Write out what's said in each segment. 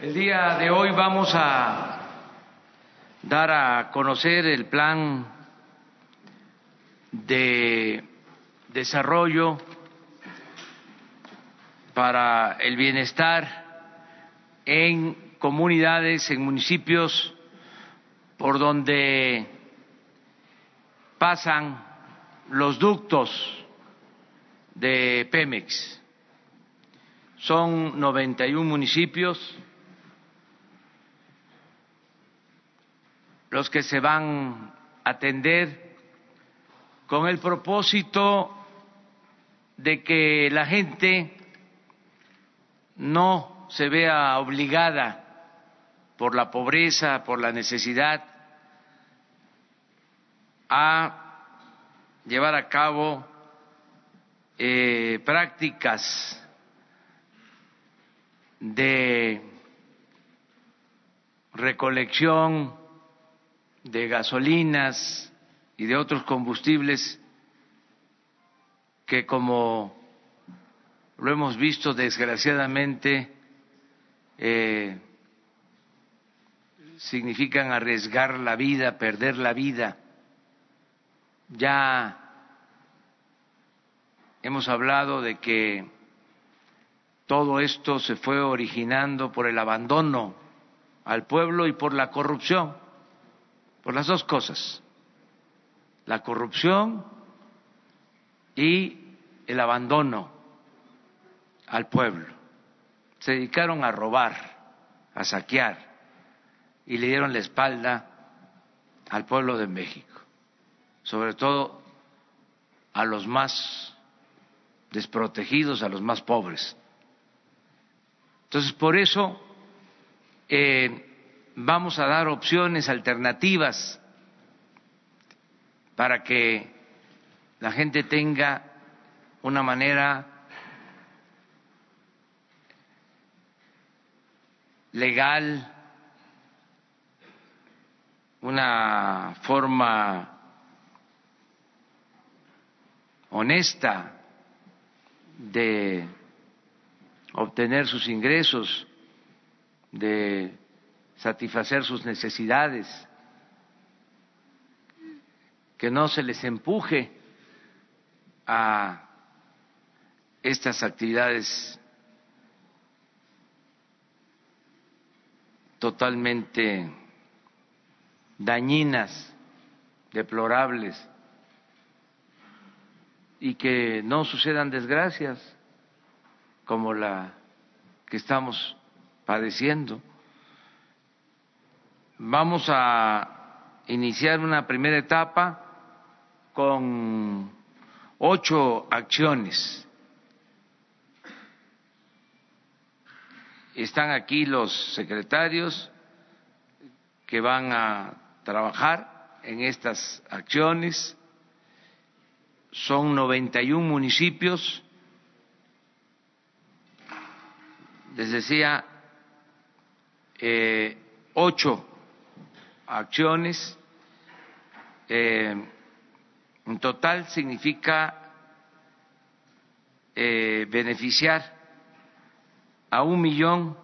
El día de hoy vamos a dar a conocer el plan de desarrollo para el bienestar en comunidades, en municipios por donde pasan los ductos de Pemex. Son 91 municipios los que se van a atender con el propósito de que la gente no se vea obligada por la pobreza, por la necesidad, a llevar a cabo eh, prácticas de recolección de gasolinas y de otros combustibles que como lo hemos visto desgraciadamente eh, significan arriesgar la vida, perder la vida. Ya hemos hablado de que todo esto se fue originando por el abandono al pueblo y por la corrupción, por las dos cosas, la corrupción y el abandono al pueblo. Se dedicaron a robar, a saquear y le dieron la espalda al pueblo de México, sobre todo a los más desprotegidos, a los más pobres. Entonces, por eso eh, vamos a dar opciones alternativas para que la gente tenga una manera legal, una forma honesta de obtener sus ingresos, de satisfacer sus necesidades, que no se les empuje a estas actividades totalmente dañinas, deplorables, y que no sucedan desgracias como la que estamos padeciendo. Vamos a iniciar una primera etapa con ocho acciones Están aquí los secretarios que van a trabajar en estas acciones. Son 91 municipios. Les decía, eh, ocho acciones. Eh, en total significa eh, beneficiar a un millón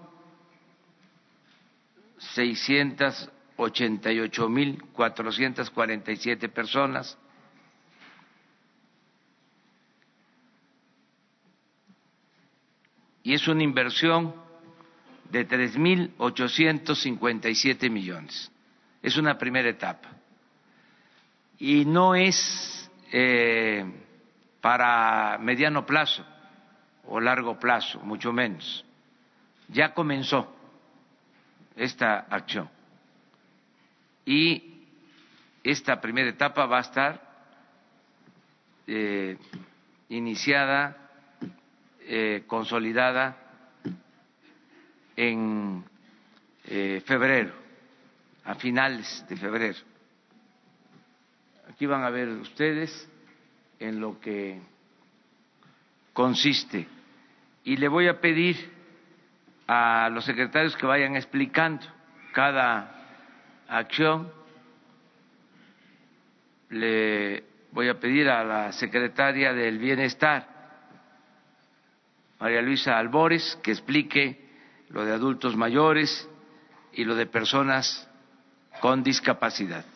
seiscientos ochenta y ocho mil cuatrocientos cuarenta y siete personas y es una inversión de tres mil ochocientos cincuenta y siete millones. Es una primera etapa. Y no es eh, para mediano plazo o largo plazo, mucho menos. Ya comenzó esta acción. Y esta primera etapa va a estar eh, iniciada, eh, consolidada en febrero, a finales de febrero. Aquí van a ver ustedes en lo que consiste. Y le voy a pedir a los secretarios que vayan explicando cada acción. Le voy a pedir a la secretaria del Bienestar, María Luisa Albores, que explique lo de adultos mayores y lo de personas con discapacidad.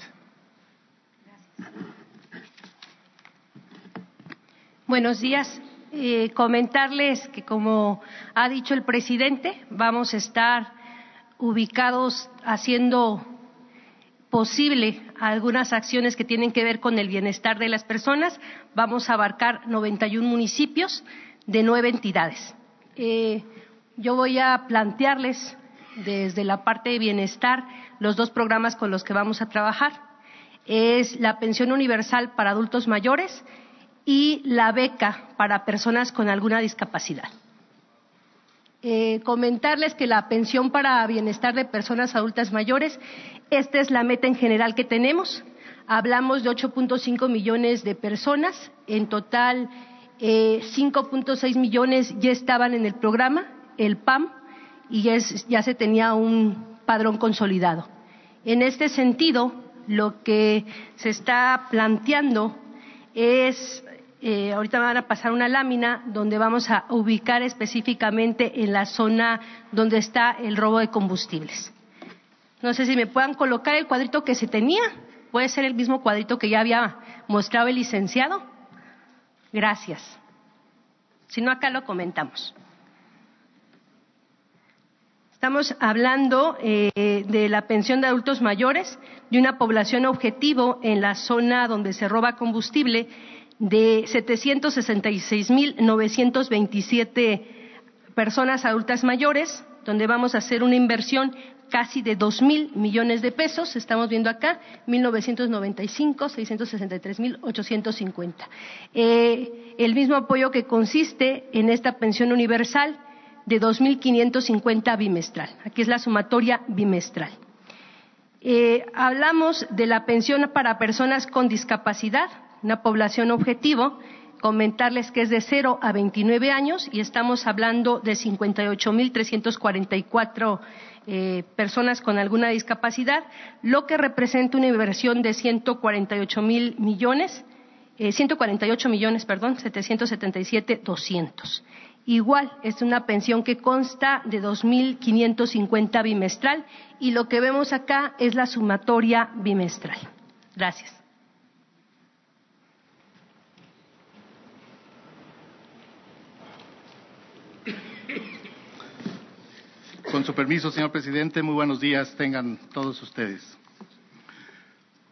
Buenos días. Eh, comentarles que, como ha dicho el presidente, vamos a estar ubicados haciendo posible algunas acciones que tienen que ver con el bienestar de las personas. Vamos a abarcar 91 municipios de nueve entidades. Eh, yo voy a plantearles desde la parte de bienestar los dos programas con los que vamos a trabajar. Es la pensión universal para adultos mayores y la beca para personas con alguna discapacidad. Eh, comentarles que la pensión para bienestar de personas adultas mayores, esta es la meta en general que tenemos. Hablamos de 8.5 millones de personas, en total 5.6 eh, millones ya estaban en el programa, el PAM, y ya, se tenía un padrón consolidado. En este sentido, lo que se está planteando es eh, ahorita me van a pasar una lámina donde vamos a ubicar específicamente en la zona donde está el robo de combustibles. No sé si me puedan colocar el cuadrito que se tenía. Puede ser el mismo cuadrito que ya había mostrado el licenciado. Gracias. Si no, acá lo comentamos. Estamos hablando eh, de la pensión de adultos mayores, de una población objetivo en la zona donde se roba combustible de 766.927 personas adultas mayores, donde vamos a hacer una inversión casi de dos mil millones de pesos. Estamos viendo acá 1995, 663.850. Eh, el mismo apoyo que consiste en esta pensión universal de 2.550 bimestral. Aquí es la sumatoria bimestral. Eh, hablamos de la pensión para personas con discapacidad, una población objetivo, comentarles que es de 0 a 29 años y estamos hablando de 58.344 eh, personas con alguna discapacidad, lo que representa una inversión de 148 mil millones, eh, 148 millones, perdón, 777 200. Igual, es una pensión que consta de 2.550 bimestral y lo que vemos acá es la sumatoria bimestral. Gracias. Con su permiso, señor presidente, muy buenos días tengan todos ustedes.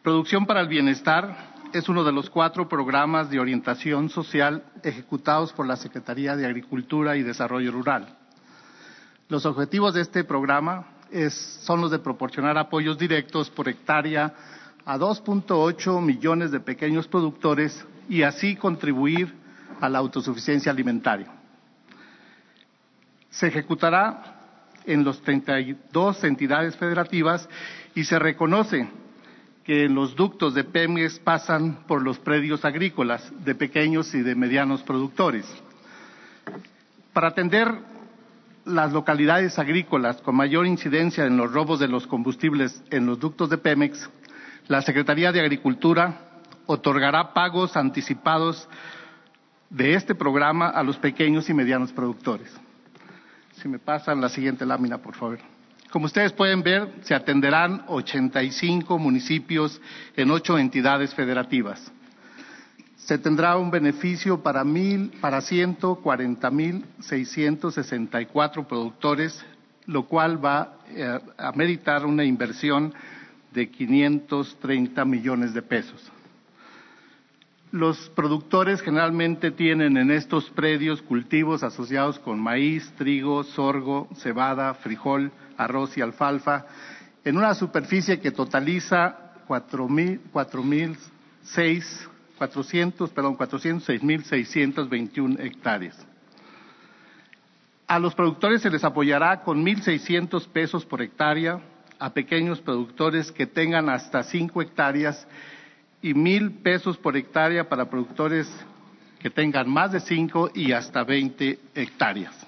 Producción para el Bienestar es uno de los cuatro programas de orientación social ejecutados por la Secretaría de Agricultura y Desarrollo Rural. Los objetivos de este programa son los de proporcionar apoyos directos por hectárea a 2.8 millones de pequeños productores y así contribuir a la autosuficiencia alimentaria. Se ejecutará en las 32 entidades federativas y se reconoce que los ductos de Pemex pasan por los predios agrícolas de pequeños y de medianos productores. Para atender las localidades agrícolas con mayor incidencia en los robos de los combustibles en los ductos de Pemex, la Secretaría de Agricultura otorgará pagos anticipados de este programa a los pequeños y medianos productores. Si me pasan la siguiente lámina, por favor. Como ustedes pueden ver, se atenderán 85 municipios en ocho entidades federativas. Se tendrá un beneficio para, mil, para 140.664 productores, lo cual va eh, a meritar una inversión de 530 millones de pesos. Los productores generalmente tienen en estos predios cultivos asociados con maíz, trigo, sorgo, cebada, frijol, arroz y alfalfa, en una superficie que totaliza cuatro mil, seis, cuatrocientos, perdón, cuatrocientos seis mil seiscientos veintiún hectáreas. A los productores se les apoyará con mil seiscientos pesos por hectárea, a pequeños productores que tengan hasta cinco hectáreas y mil pesos por hectárea para productores que tengan más de cinco y hasta veinte hectáreas.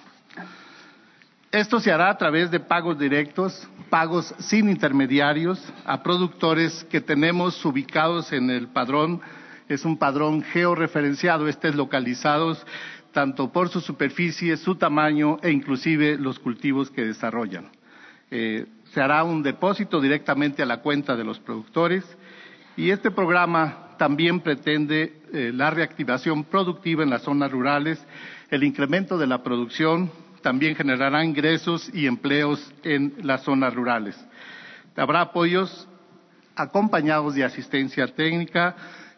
Esto se hará a través de pagos directos, pagos sin intermediarios a productores que tenemos ubicados en el padrón. Es un padrón georreferenciado, este es localizados tanto por su superficie, su tamaño e inclusive los cultivos que desarrollan. Eh, se hará un depósito directamente a la cuenta de los productores y este programa también pretende eh, la reactivación productiva en las zonas rurales, el incremento de la producción, también generará ingresos y empleos en las zonas rurales. Habrá apoyos acompañados de asistencia técnica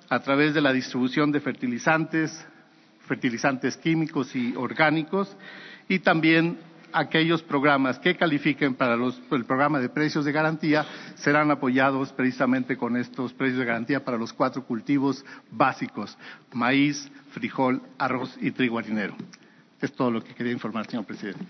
a través de la distribución de fertilizantes, fertilizantes químicos y orgánicos y también aquellos programas que califiquen para el programa de precios de garantía serán apoyados precisamente con estos precios de garantía para los cuatro cultivos básicos, maíz, frijol, arroz y trigo harinero. Es todo lo que quería informar, señor presidente.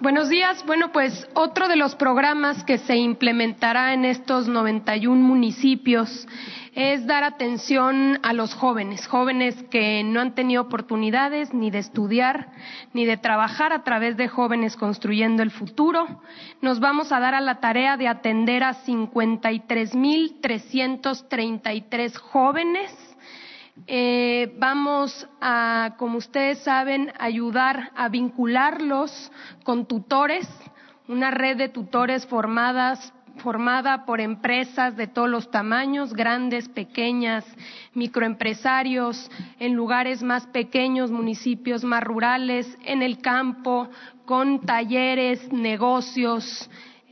Buenos días. Bueno, pues otro de los programas que se implementará en estos 91 municipios es dar atención a los jóvenes, jóvenes que no han tenido oportunidades ni de estudiar ni de trabajar a través de jóvenes construyendo el futuro. Nos vamos a dar a la tarea de atender a 53.333 jóvenes eh, vamos a, como ustedes saben, ayudar a vincularlos con tutores, una red de tutores formadas formada por empresas de todos los tamaños, grandes, pequeñas, microempresarios, en lugares más pequeños, municipios más rurales, en el campo, con talleres, negocios,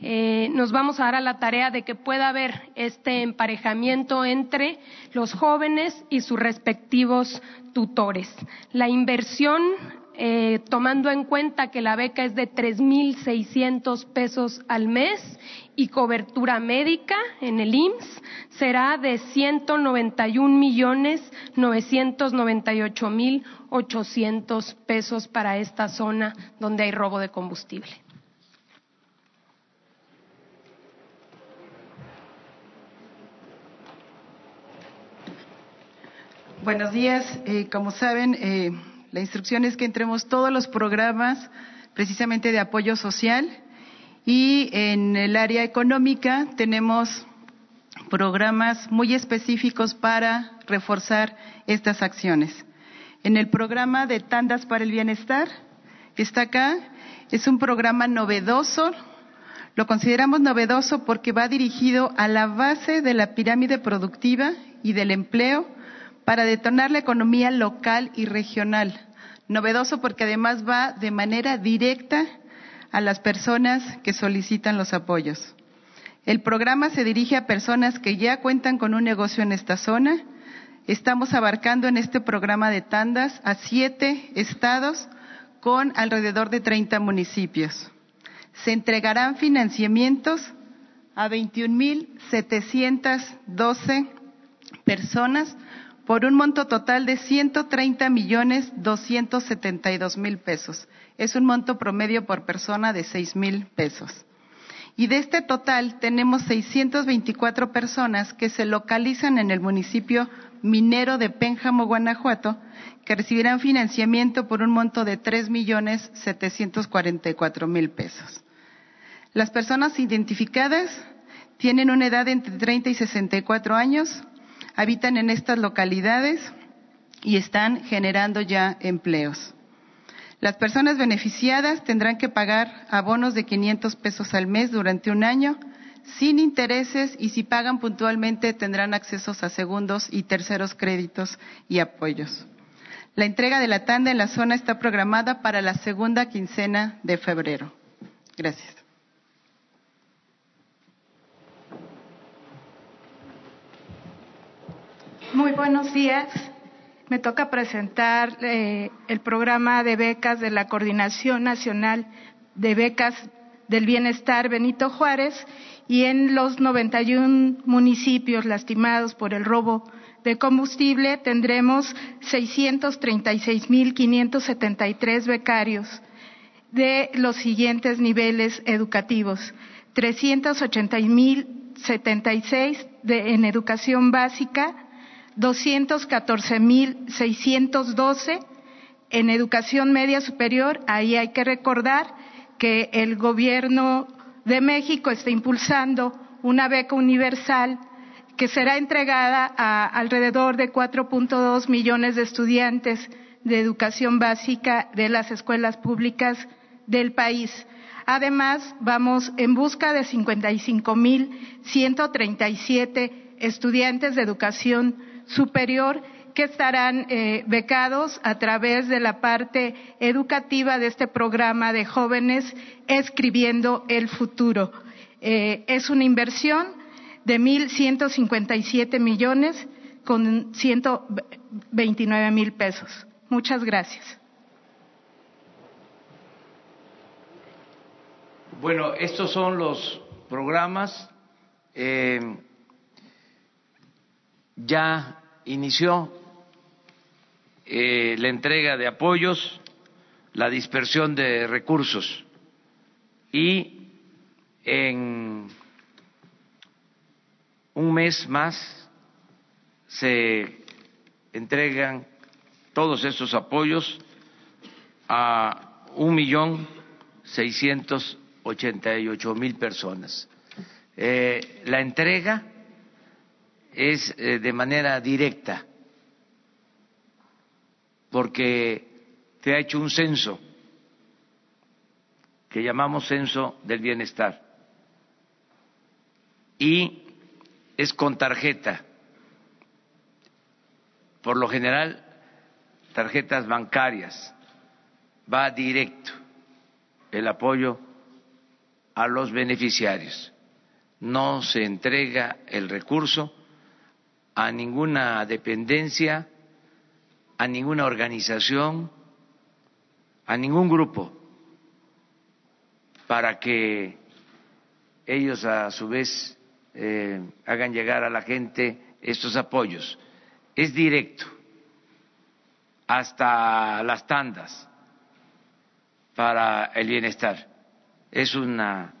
eh, nos vamos a dar a la tarea de que pueda haber este emparejamiento entre los jóvenes y sus respectivos tutores. La inversión, eh, tomando en cuenta que la beca es de 3.600 pesos al mes y cobertura médica en el IMSS, será de 191 millones 998 mil 800 pesos para esta zona donde hay robo de combustible. Buenos días. Eh, como saben, eh, la instrucción es que entremos todos los programas precisamente de apoyo social y en el área económica tenemos programas muy específicos para reforzar estas acciones. En el programa de Tandas para el Bienestar, que está acá, es un programa novedoso. Lo consideramos novedoso porque va dirigido a la base de la pirámide productiva y del empleo para detonar la economía local y regional. Novedoso porque además va de manera directa a las personas que solicitan los apoyos. El programa se dirige a personas que ya cuentan con un negocio en esta zona. Estamos abarcando en este programa de tandas a siete estados con alrededor de 30 municipios. Se entregarán financiamientos a 21.712 personas por un monto total de 130 millones 272 mil pesos. Es un monto promedio por persona de 6 mil pesos. Y de este total tenemos 624 personas que se localizan en el municipio minero de Pénjamo, Guanajuato, que recibirán financiamiento por un monto de 3 millones 744 mil pesos. Las personas identificadas tienen una edad entre 30 y 64 años, habitan en estas localidades y están generando ya empleos. Las personas beneficiadas tendrán que pagar abonos de 500 pesos al mes durante un año sin intereses y si pagan puntualmente tendrán accesos a segundos y terceros créditos y apoyos. La entrega de la tanda en la zona está programada para la segunda quincena de febrero. Gracias. Muy buenos días. Me toca presentar eh, el programa de becas de la Coordinación Nacional de Becas del Bienestar Benito Juárez y en los 91 municipios lastimados por el robo de combustible tendremos 636.573 becarios de los siguientes niveles educativos. 380.076 en educación básica, 214.612 en educación media superior. Ahí hay que recordar que el gobierno de México está impulsando una beca universal que será entregada a alrededor de 4.2 millones de estudiantes de educación básica de las escuelas públicas del país. Además, vamos en busca de 55.137 estudiantes de educación superior que estarán eh, becados a través de la parte educativa de este programa de jóvenes escribiendo el futuro. Eh, es una inversión de 1.157 millones con 129 mil pesos. Muchas gracias. Bueno, estos son los programas. Eh, ya inició eh, la entrega de apoyos, la dispersión de recursos y en un mes más se entregan todos estos apoyos a un millón seiscientos ochenta y ocho mil personas. Eh, la entrega es eh, de manera directa porque se ha hecho un censo que llamamos censo del bienestar y es con tarjeta, por lo general tarjetas bancarias, va directo el apoyo a los beneficiarios, no se entrega el recurso a ninguna dependencia a ninguna organización, a ningún grupo, para que ellos a su vez eh, hagan llegar a la gente estos apoyos. Es directo, hasta las tandas para el bienestar. Es una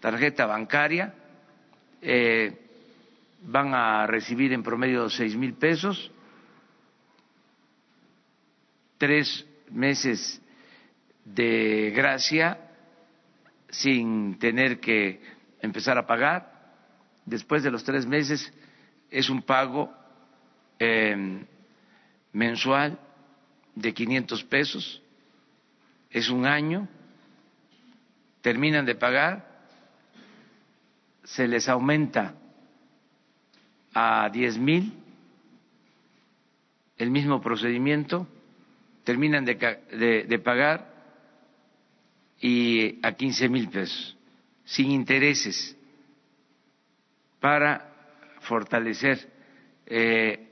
tarjeta bancaria, eh, van a recibir en promedio seis mil pesos. Tres meses de gracia sin tener que empezar a pagar. Después de los tres meses es un pago em, mensual de 500 pesos, es un año, terminan de pagar, se les aumenta a diez mil el mismo procedimiento terminan de, pagar y a 15 mil pesos, sin intereses, para fortalecer eh,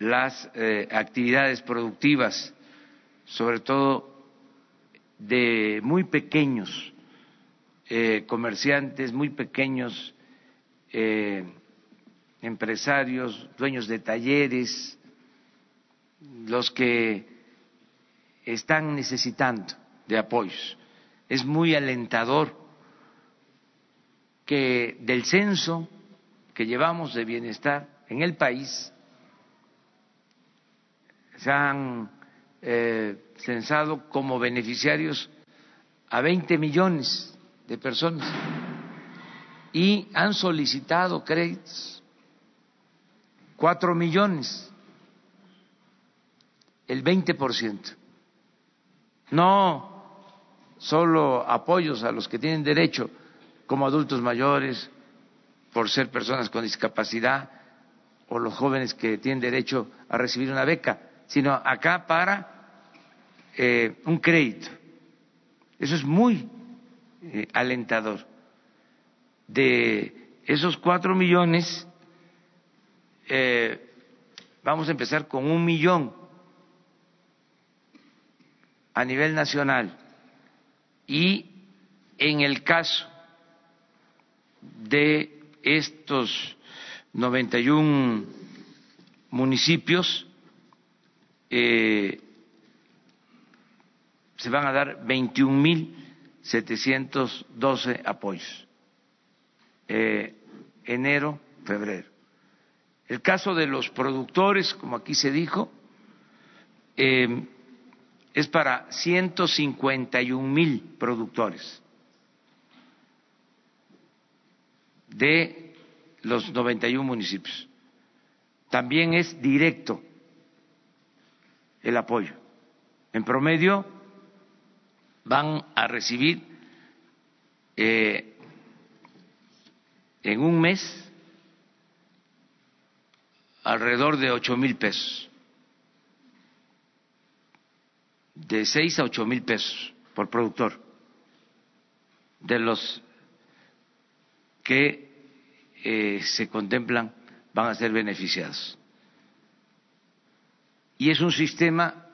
las eh, actividades productivas, sobre todo de muy pequeños eh, comerciantes, muy pequeños empresarios, dueños de talleres, los que están necesitando de apoyos. Es muy alentador que del censo que llevamos de bienestar en el país se han eh, censado como beneficiarios a 20 millones de personas y han solicitado créditos cuatro millones el 20%. No solo apoyos a los que tienen derecho, como adultos mayores, por ser personas con discapacidad, o los jóvenes que tienen derecho a recibir una beca, sino acá para eh, un crédito. Eso es muy eh, alentador. De esos cuatro millones, eh, vamos a empezar con un millón a nivel nacional y en el caso de estos 91 municipios eh, se van a dar 21.712 apoyos. Eh, enero, febrero. El caso de los productores, como aquí se dijo, eh, es para 151 mil productores de los 91 municipios. También es directo el apoyo. En promedio van a recibir eh, en un mes alrededor de ocho mil pesos, de seis a ocho mil pesos por productor, de los que eh, se contemplan van a ser beneficiados. Y es un sistema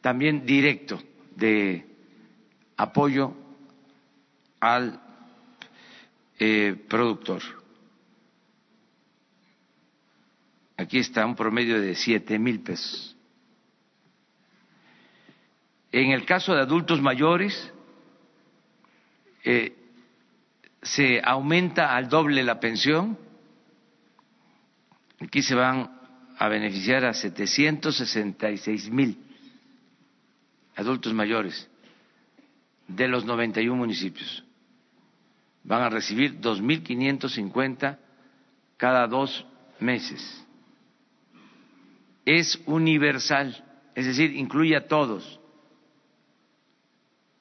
también directo de apoyo al eh, productor. Aquí está un promedio de siete mil pesos. En el caso de adultos mayores, eh, se aumenta al doble la pensión. Aquí se van a beneficiar a 766 mil adultos mayores de los 91 municipios. Van a recibir 2.550 cada dos meses es universal, es decir, incluye a todos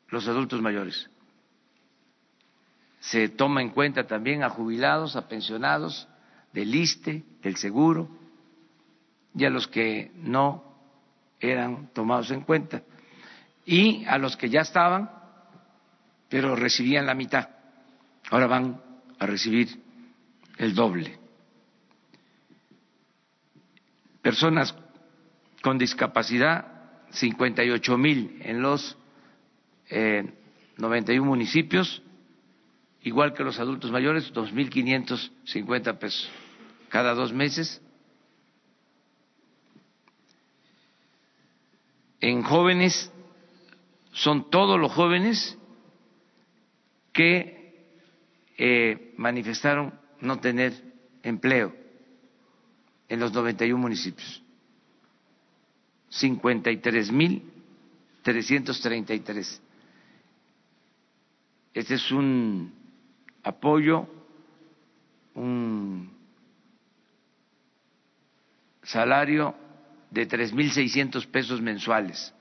los adultos mayores. Se toma en cuenta también a jubilados, a pensionados del ISTE, del seguro, y a los que no eran tomados en cuenta, y a los que ya estaban, pero recibían la mitad. Ahora van a recibir el doble. Personas con discapacidad, 58 mil en los eh, 91 municipios, igual que los adultos mayores, 2.550 pesos cada dos meses. En jóvenes, son todos los jóvenes que eh, manifestaron no tener empleo en los 91 municipios. 53.333. Este es un apoyo, un salario de 3.600 pesos mensuales.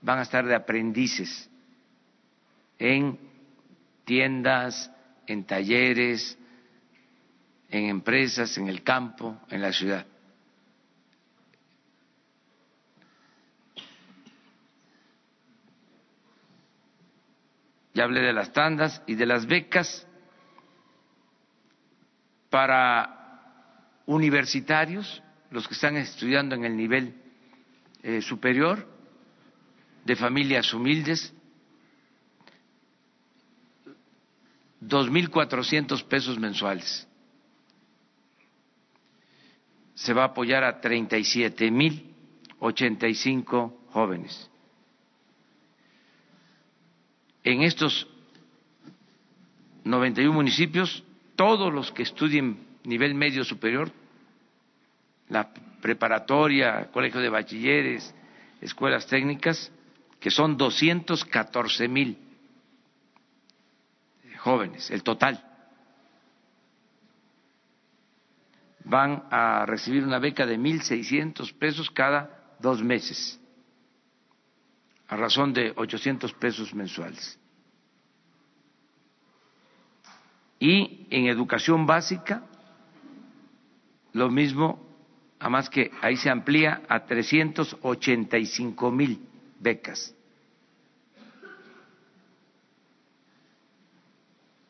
Van a estar de aprendices en tiendas, en talleres, en empresas, en el campo, en la ciudad. Ya hablé de las tandas y de las becas para universitarios, los que están estudiando en el nivel eh, superior, de familias humildes, dos mil cuatrocientos pesos mensuales se va a apoyar a 37 mil 85 jóvenes. En estos 91 municipios, todos los que estudien nivel medio superior, la preparatoria, colegio de bachilleres, escuelas técnicas, que son 214 mil jóvenes, el total. Van a recibir una beca de 1.600 pesos cada dos meses, a razón de 800 pesos mensuales. Y en educación básica, lo mismo, a más que ahí se amplía a 385 mil becas.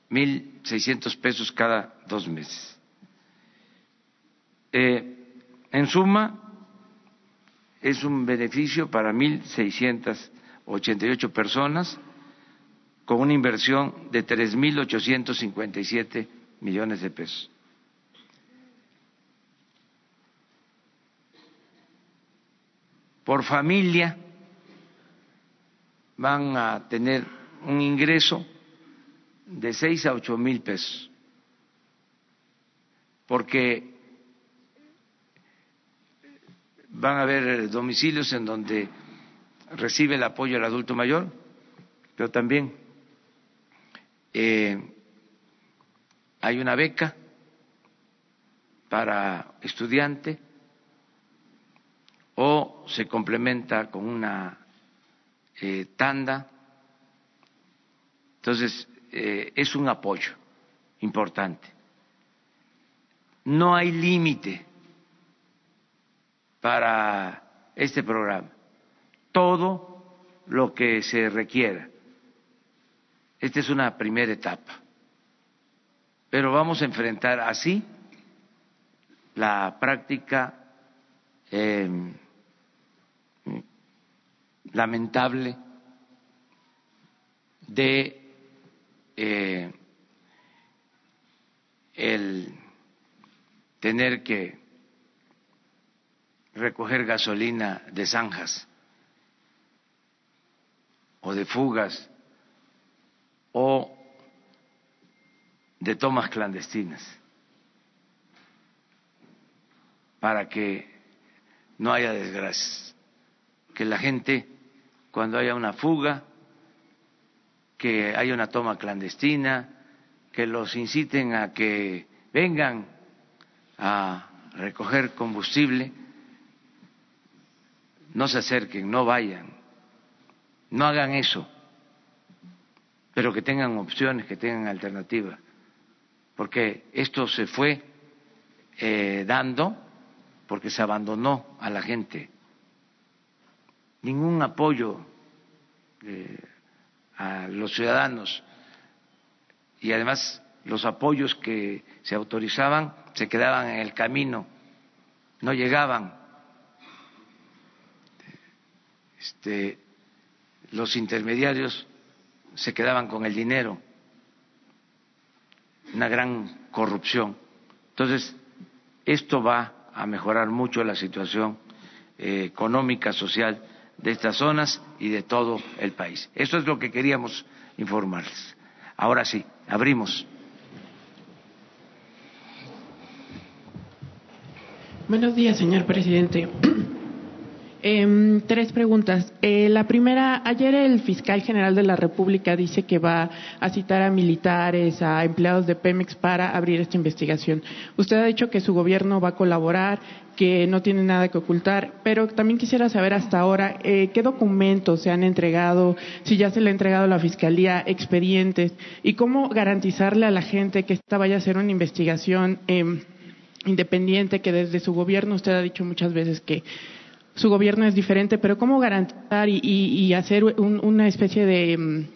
mil seiscientos pesos cada dos meses. Eh, en suma, es un beneficio para 1.688 personas con una inversión de 3.857 millones de pesos. Por familia van a tener un ingreso de 6 a 8 mil pesos, porque van a haber domicilios en donde recibe el apoyo el adulto mayor, pero también eh, hay una beca para estudiante o se complementa con una eh, tanda. Entonces, eh, es un apoyo importante. No hay límite para este programa. Todo lo que se requiera. Esta es una primera etapa. Pero vamos a enfrentar así la práctica em, lamentable de eh, el tener que recoger gasolina de zanjas o de fugas o de tomas clandestinas para que no haya desgracias, que la gente cuando haya una fuga, que haya una toma clandestina, que los inciten a que vengan a recoger combustible, no se acerquen, no vayan, no hagan eso, pero que tengan opciones, que tengan alternativas, porque esto se fue eh, dando porque se abandonó a la gente. Ningún apoyo eh, a los ciudadanos y además los apoyos que se autorizaban se quedaban en el camino, no llegaban este, los intermediarios se quedaban con el dinero, una gran corrupción. Entonces, esto va a mejorar mucho la situación eh, económica, social de estas zonas y de todo el país. Eso es lo que queríamos informarles. Ahora sí, abrimos. Buenos días, señor presidente. Eh, tres preguntas. Eh, la primera, ayer el fiscal general de la República dice que va a citar a militares, a empleados de Pemex para abrir esta investigación. Usted ha dicho que su gobierno va a colaborar, que no tiene nada que ocultar, pero también quisiera saber hasta ahora eh, qué documentos se han entregado, si ya se le ha entregado a la Fiscalía expedientes y cómo garantizarle a la gente que esta vaya a ser una investigación em, independiente, que desde su gobierno usted ha dicho muchas veces que su gobierno es diferente, pero cómo garantizar y, hacer una especie de, mm,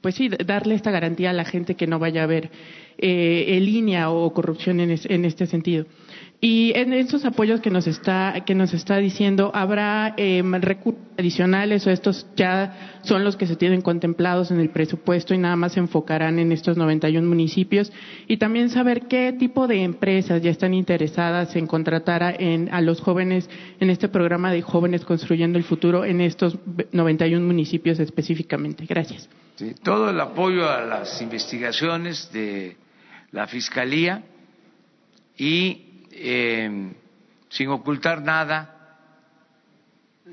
pues sí, darle esta garantía a la gente que no vaya a haber eh, línea o corrupción en este sentido. Y en estos apoyos que nos está, que nos está diciendo, ¿habrá eh, recursos adicionales o estos ya son los que se tienen contemplados en el presupuesto y nada más se enfocarán en estos 91 municipios? Y también saber qué tipo de empresas ya están interesadas en contratar en, a los jóvenes en este programa de Jóvenes Construyendo el Futuro en estos 91 municipios específicamente. Gracias. Sí, todo el apoyo a las investigaciones de la Fiscalía y eh, sin ocultar nada,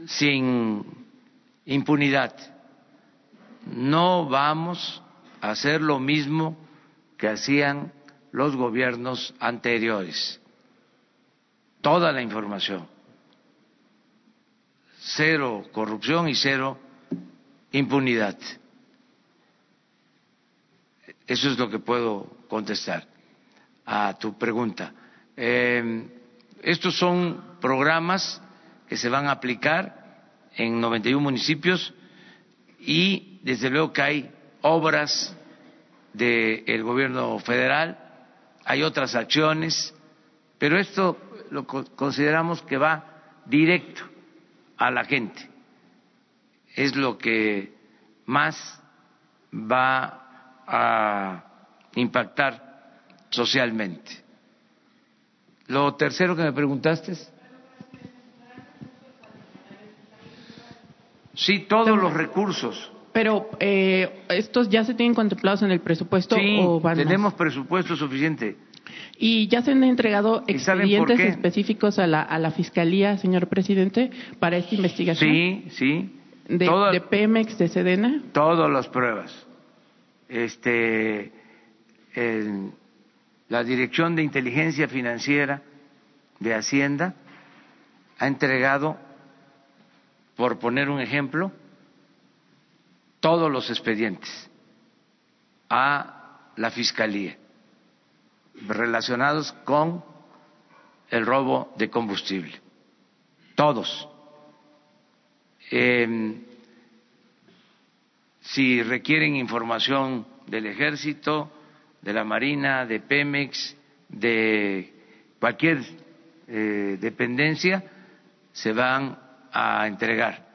sin impunidad. No vamos a hacer lo mismo que hacían los gobiernos anteriores. Toda la información. Cero corrupción y cero impunidad. Eso es lo que puedo contestar a tu pregunta. Eh, estos son programas que se van a aplicar en 91 municipios y desde luego que hay obras del gobierno federal, hay otras acciones, pero esto lo consideramos que va directo a la gente. Es lo que más va a impactar socialmente. Lo tercero que me preguntaste. Sí, todos los recursos. Pero eh, estos ya se tienen contemplados en el presupuesto sí, o tenemos presupuesto suficiente. ¿Y ya se han entregado expedientes específicos a la, a la Fiscalía, señor presidente, para esta investigación? Sí, sí. ¿De, de Pemex, de Sedena? Todas las pruebas. Este, la Dirección de Inteligencia Financiera de Hacienda ha entregado, por poner un ejemplo, todos los expedientes a la Fiscalía relacionados con el robo de combustible. Todos. Eh, si requieren información del ejército, de la Marina, de Pemex, de cualquier eh, dependencia, se van a entregar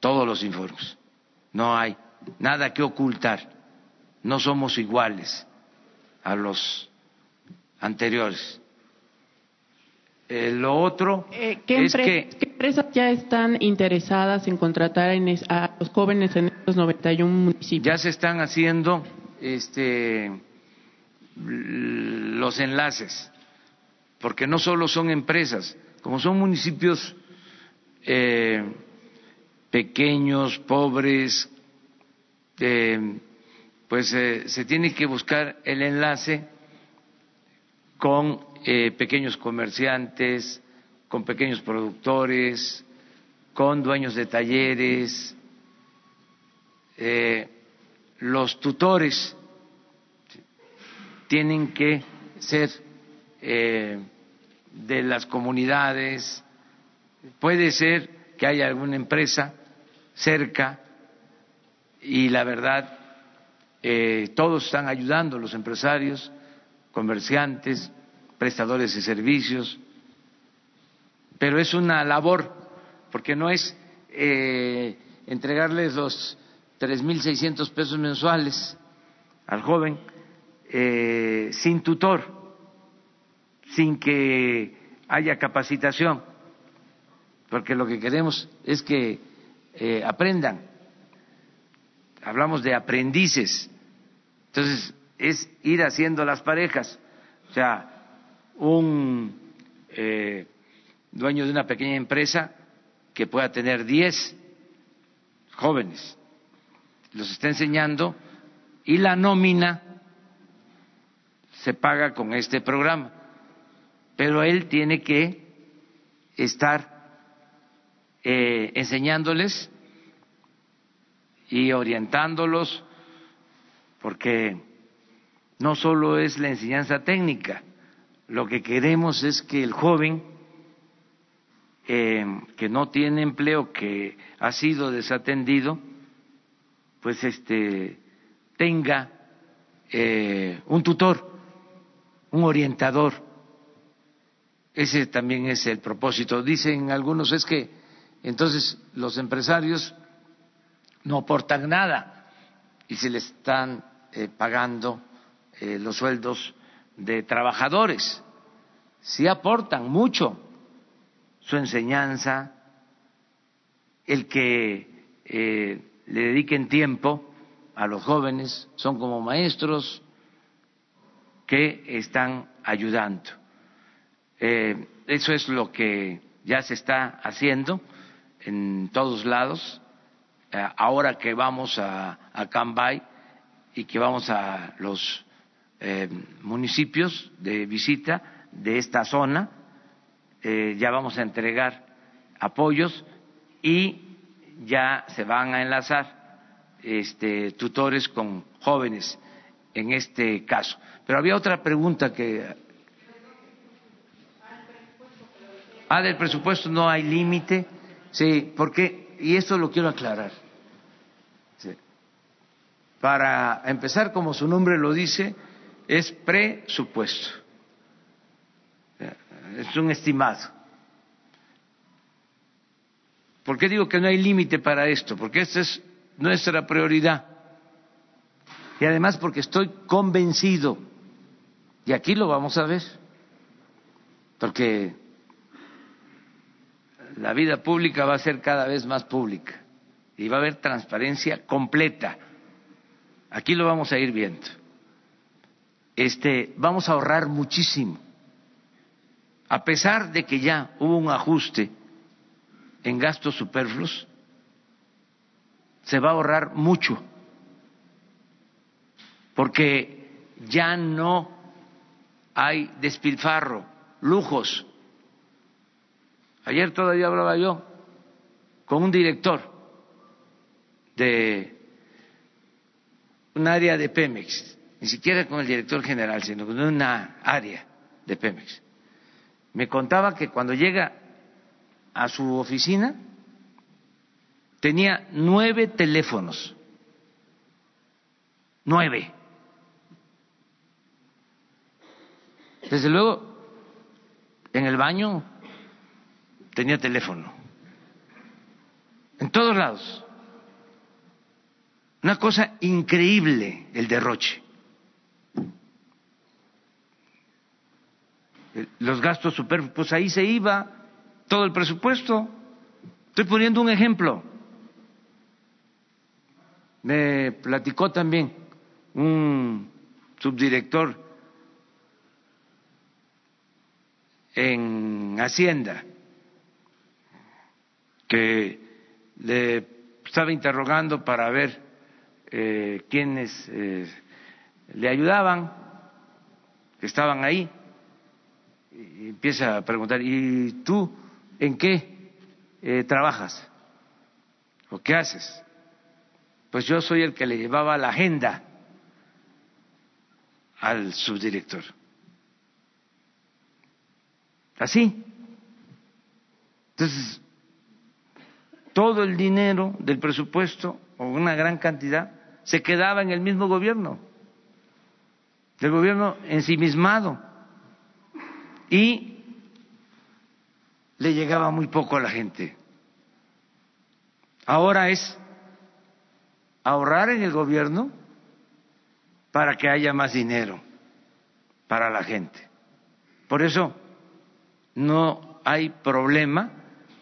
todos los informes. No hay nada que ocultar. No somos iguales a los anteriores. Eh, lo otro eh, ¿qué es que ¿qué empresas ya están interesadas en contratar a los jóvenes en estos 91 municipios? Ya se están haciendo este los enlaces, porque no solo son empresas, como son municipios eh, pequeños, pobres, eh, pues eh, se tiene que buscar el enlace con pequeños comerciantes, con pequeños productores, con dueños de talleres, los tutores tienen que ser eh, de las comunidades, puede ser que haya alguna empresa cerca y la verdad eh, todos están ayudando, los empresarios, comerciantes, prestadores de servicios, pero es una labor, porque no es eh, entregarles los 3.600 pesos mensuales al joven, eh, sin tutor, sin que haya capacitación, porque lo que queremos es que eh, aprendan. Hablamos de aprendices. Entonces, es ir haciendo las parejas. O sea, un eh, dueño de una pequeña empresa que pueda tener 10 jóvenes, los está enseñando y la nómina se paga con este programa, pero él tiene que estar eh, enseñándoles y orientándolos, porque no solo es la enseñanza técnica, lo que queremos es que el joven eh, que no tiene empleo, que ha sido desatendido, pues este tenga eh, un tutor un orientador. Ese también es el propósito. Dicen algunos es que entonces los empresarios no aportan nada y se le están eh, pagando eh, los sueldos de trabajadores. Sí aportan mucho su enseñanza, el que eh, le dediquen tiempo a los jóvenes, son como maestros, que están ayudando. Eh, eso es lo que ya se está haciendo en todos lados. Eh, ahora que vamos a, a, Cambay y que vamos a los eh, municipios de visita de esta zona, ya vamos a entregar apoyos y ya se van a enlazar este, tutores con jóvenes en este caso. Pero había otra pregunta que... Ah, del presupuesto no hay límite. Sí, porque, y esto lo quiero aclarar. Para empezar, como su nombre lo dice, es presupuesto. Es un estimado. ¿Por qué digo que no hay límite para esto? Porque esta es nuestra prioridad. Y además porque estoy convencido y aquí lo vamos a ver, porque la vida pública va a ser cada vez más pública y va a haber transparencia completa. Aquí lo vamos a ir viendo. Este, vamos a ahorrar muchísimo. A pesar de que ya hubo un ajuste en gastos superfluos, se va a ahorrar mucho, porque ya no hay despilfarro, lujos. Ayer todavía hablaba yo con un director de un área de Pemex, ni siquiera con el director general, sino con una área de Pemex. Me contaba que cuando llega a su oficina tenía nueve teléfonos, nueve. Desde luego, en el baño tenía teléfono, en todos lados. Una cosa increíble el derroche. Los gastos superfluos, pues ahí se iba todo el presupuesto. Estoy poniendo un ejemplo. Me platicó también un subdirector en Hacienda que le estaba interrogando para ver eh, quiénes eh, le ayudaban, que estaban ahí, y empieza a preguntar, ¿y tú en qué eh, trabajas? ¿O qué haces? Pues yo soy el que le llevaba la agenda al subdirector. Así. Entonces, todo el dinero del presupuesto, o una gran cantidad, se quedaba en el mismo gobierno, del gobierno ensimismado, y le llegaba muy poco a la gente. Ahora es ahorrar en el gobierno para que haya más dinero para la gente. Por eso no hay problema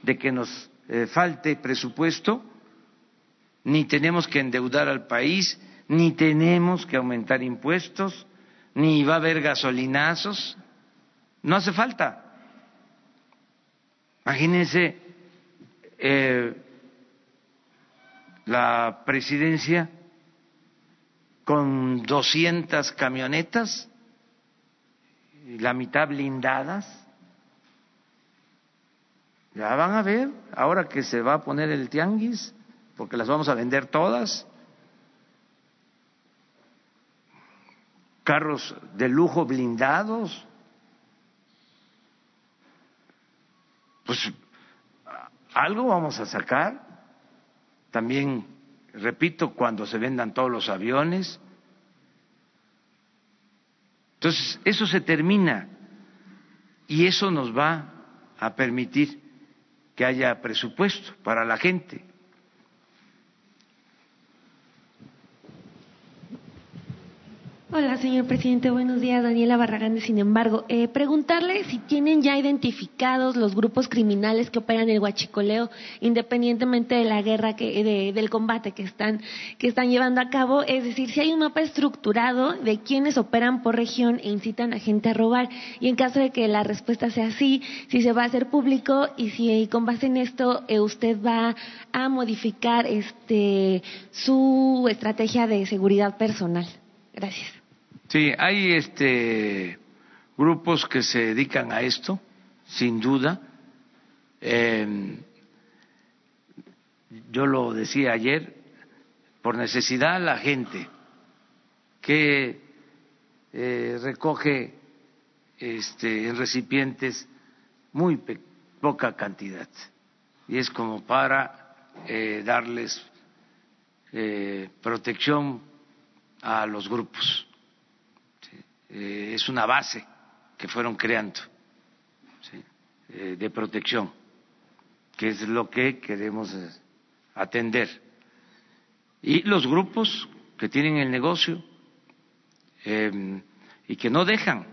de que nos eh, falte presupuesto, ni tenemos que endeudar al país, ni tenemos que aumentar impuestos, ni va a haber gasolinazos. No hace falta. Imagínense eh, la presidencia con 200 camionetas, la mitad blindadas, ya van a ver, ahora que se va a poner el tianguis, porque las vamos a vender todas. Carros de lujo blindados. Pues algo vamos a sacar. También, repito, cuando se vendan todos los aviones. Entonces, eso se termina y eso nos va a permitir que haya presupuesto para la gente. Hola, señor presidente. Buenos días, Daniela Barragán. Sin embargo, eh, preguntarle si tienen ya identificados los grupos criminales que operan el huachicoleo, independientemente de la guerra, que, del combate que están, que están llevando a cabo. Es decir, si hay un mapa estructurado de quienes operan por región e incitan a gente a robar. Y en caso de que la respuesta sea así, si se va a hacer público y si con base en esto eh, usted va a modificar este, su estrategia de seguridad personal. Gracias. Sí, hay este grupos que se dedican a esto, sin duda. Em, yo lo decía ayer, por necesidad la gente que eh, recoge este, en recipientes muy poca cantidad y es como para eh, darles eh, protección a los grupos. Eh, es una base que fueron creando eh, de protección, que es lo que queremos eh, atender. Y los grupos que tienen el negocio em, y que no dejan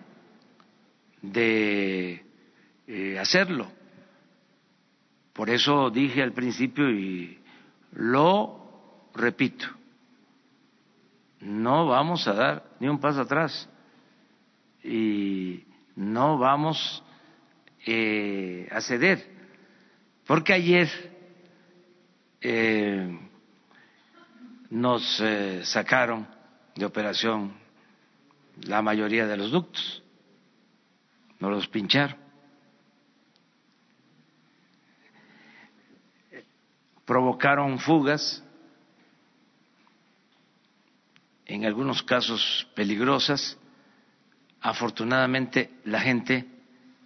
de hacerlo. Por eso dije al principio y lo repito, no vamos a dar ni un paso atrás y no vamos eh, a ceder, porque ayer eh, nos eh, sacaron de operación la mayoría de los ductos nos los pincharon. Provocaron fugas, en algunos casos peligrosas. Afortunadamente la gente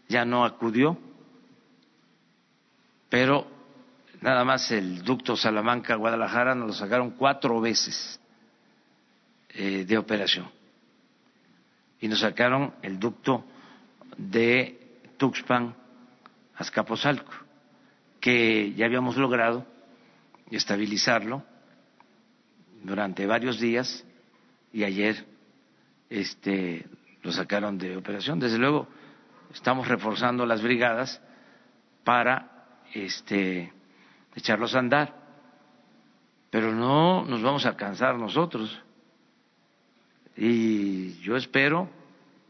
ya no acudió, pero nada más el ducto Salamanca-Guadalajara nos lo sacaron cuatro veces eh, de operación. Y nos sacaron el ducto de Tuxpan Azcapotzalco, que ya habíamos logrado estabilizarlo durante varios días y ayer este lo sacaron de operación. Desde luego estamos reforzando las brigadas para este echarlos a andar, pero no nos vamos a cansar nosotros. Y yo espero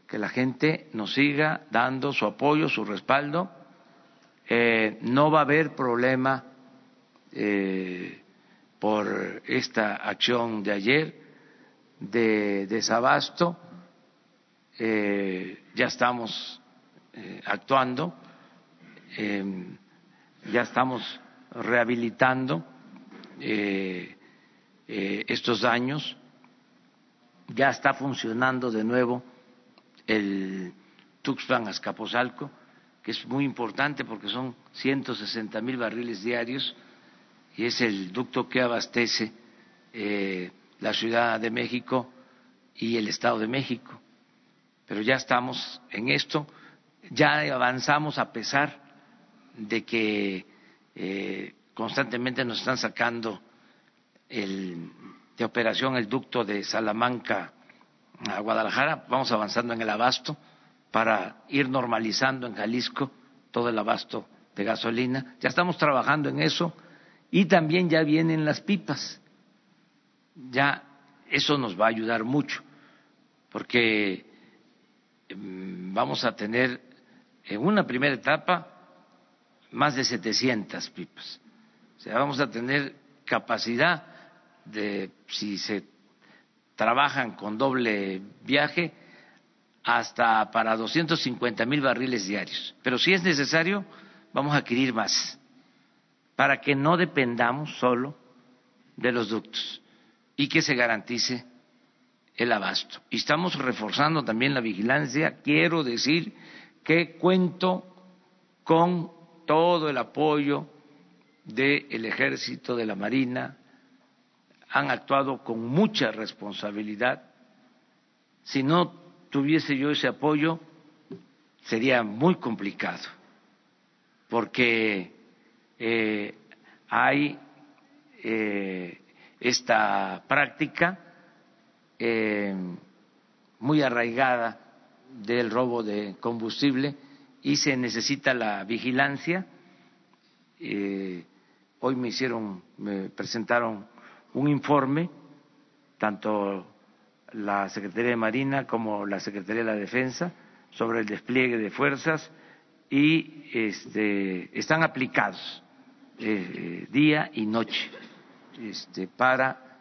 que la gente nos siga dando su apoyo, su respaldo. Eh, no va a haber problema eh, por esta acción de ayer de desabasto. Eh, ya estamos actuando, ya estamos rehabilitando estos daños, ya está funcionando de nuevo el Tuxpan Azcapotzalco, que es muy importante porque son 160 mil barriles diarios y es el ducto que abastece eh, la Ciudad de México y el Estado de México. Pero ya estamos en esto, ya avanzamos a pesar de que eh, constantemente nos están sacando el, de operación el ducto de Salamanca a Guadalajara, vamos avanzando en el abasto para ir normalizando en Jalisco todo el abasto de gasolina. Ya estamos trabajando en eso y también ya vienen las pipas. Ya eso nos va a ayudar mucho porque vamos a tener en una primera etapa más de 700 pipas. O sea, vamos a tener capacidad de, si se trabajan con doble viaje hasta para 250 mil barriles diarios. Pero si es necesario, vamos a adquirir más para que no dependamos solo de los ductos y que se garantice el abasto. Y estamos reforzando también la vigilancia. Quiero decir que cuento con todo el apoyo del Ejército, de la Marina, han actuado con mucha responsabilidad. Si no tuviese yo ese apoyo, sería muy complicado, porque eh, hay eh, esta práctica eh, muy arraigada del robo de combustible y se necesita la vigilancia. hoy me hicieron, me presentaron un informe, tanto la Secretaría de Marina como la Secretaría de la Defensa, sobre el despliegue de fuerzas y este, están aplicados eh, día y noche este, para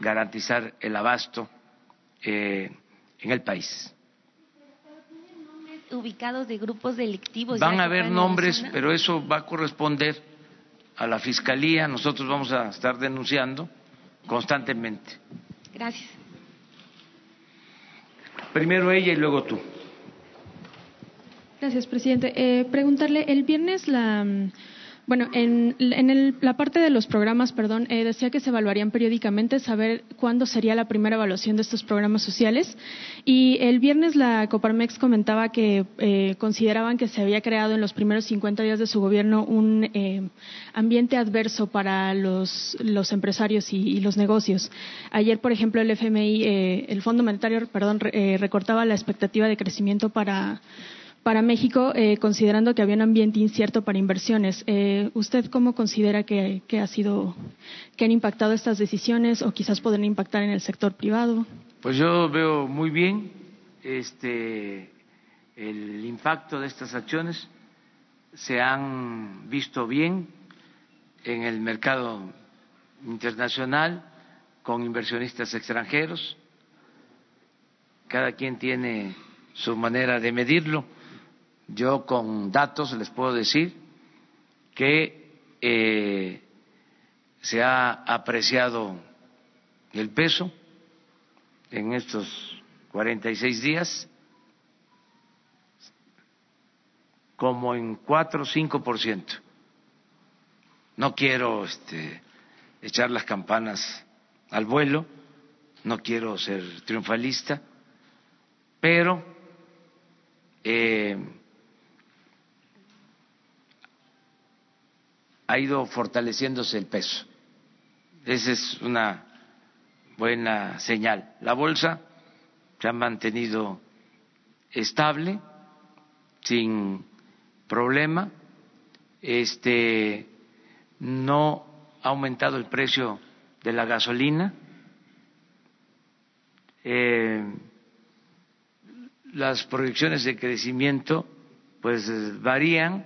garantizar el abasto eh, en el país. ubicados de grupos delictivos. Van a haber nombres, pero eso va a corresponder a la Fiscalía. Nosotros vamos a estar denunciando constantemente. Gracias. Primero ella y luego tú. Gracias, presidente. Eh, preguntarle, el viernes la bueno, en, la parte de los programas, perdón, eh, decía que se evaluarían periódicamente, saber cuándo sería la primera evaluación de estos programas sociales. Y el viernes la Coparmex comentaba que eh, consideraban que se había creado en los primeros 50 días de su gobierno un eh, ambiente adverso para los, empresarios y, los negocios. Ayer, por ejemplo, el FMI, el Fondo Monetario, perdón, recortaba la expectativa de crecimiento para para México, eh, considerando que había un ambiente incierto para inversiones. Eh, ¿Usted cómo considera que, ha sido, que han impactado estas decisiones o quizás podrían impactar en el sector privado? Pues yo veo muy bien este, el impacto de estas acciones. Se han visto bien en el mercado internacional con inversionistas extranjeros. Cada quien tiene su manera de medirlo Yo con datos les puedo decir que eh, se ha apreciado el peso en estos 46 días como en 4 o 5 por ciento. No quiero este, echar las campanas al vuelo, no quiero ser triunfalista, pero eh, ha ido fortaleciéndose el peso. Esa es una buena señal. La bolsa se ha mantenido estable, sin problema. Este no ha aumentado el precio de la gasolina. Eh, las proyecciones de crecimiento pues varían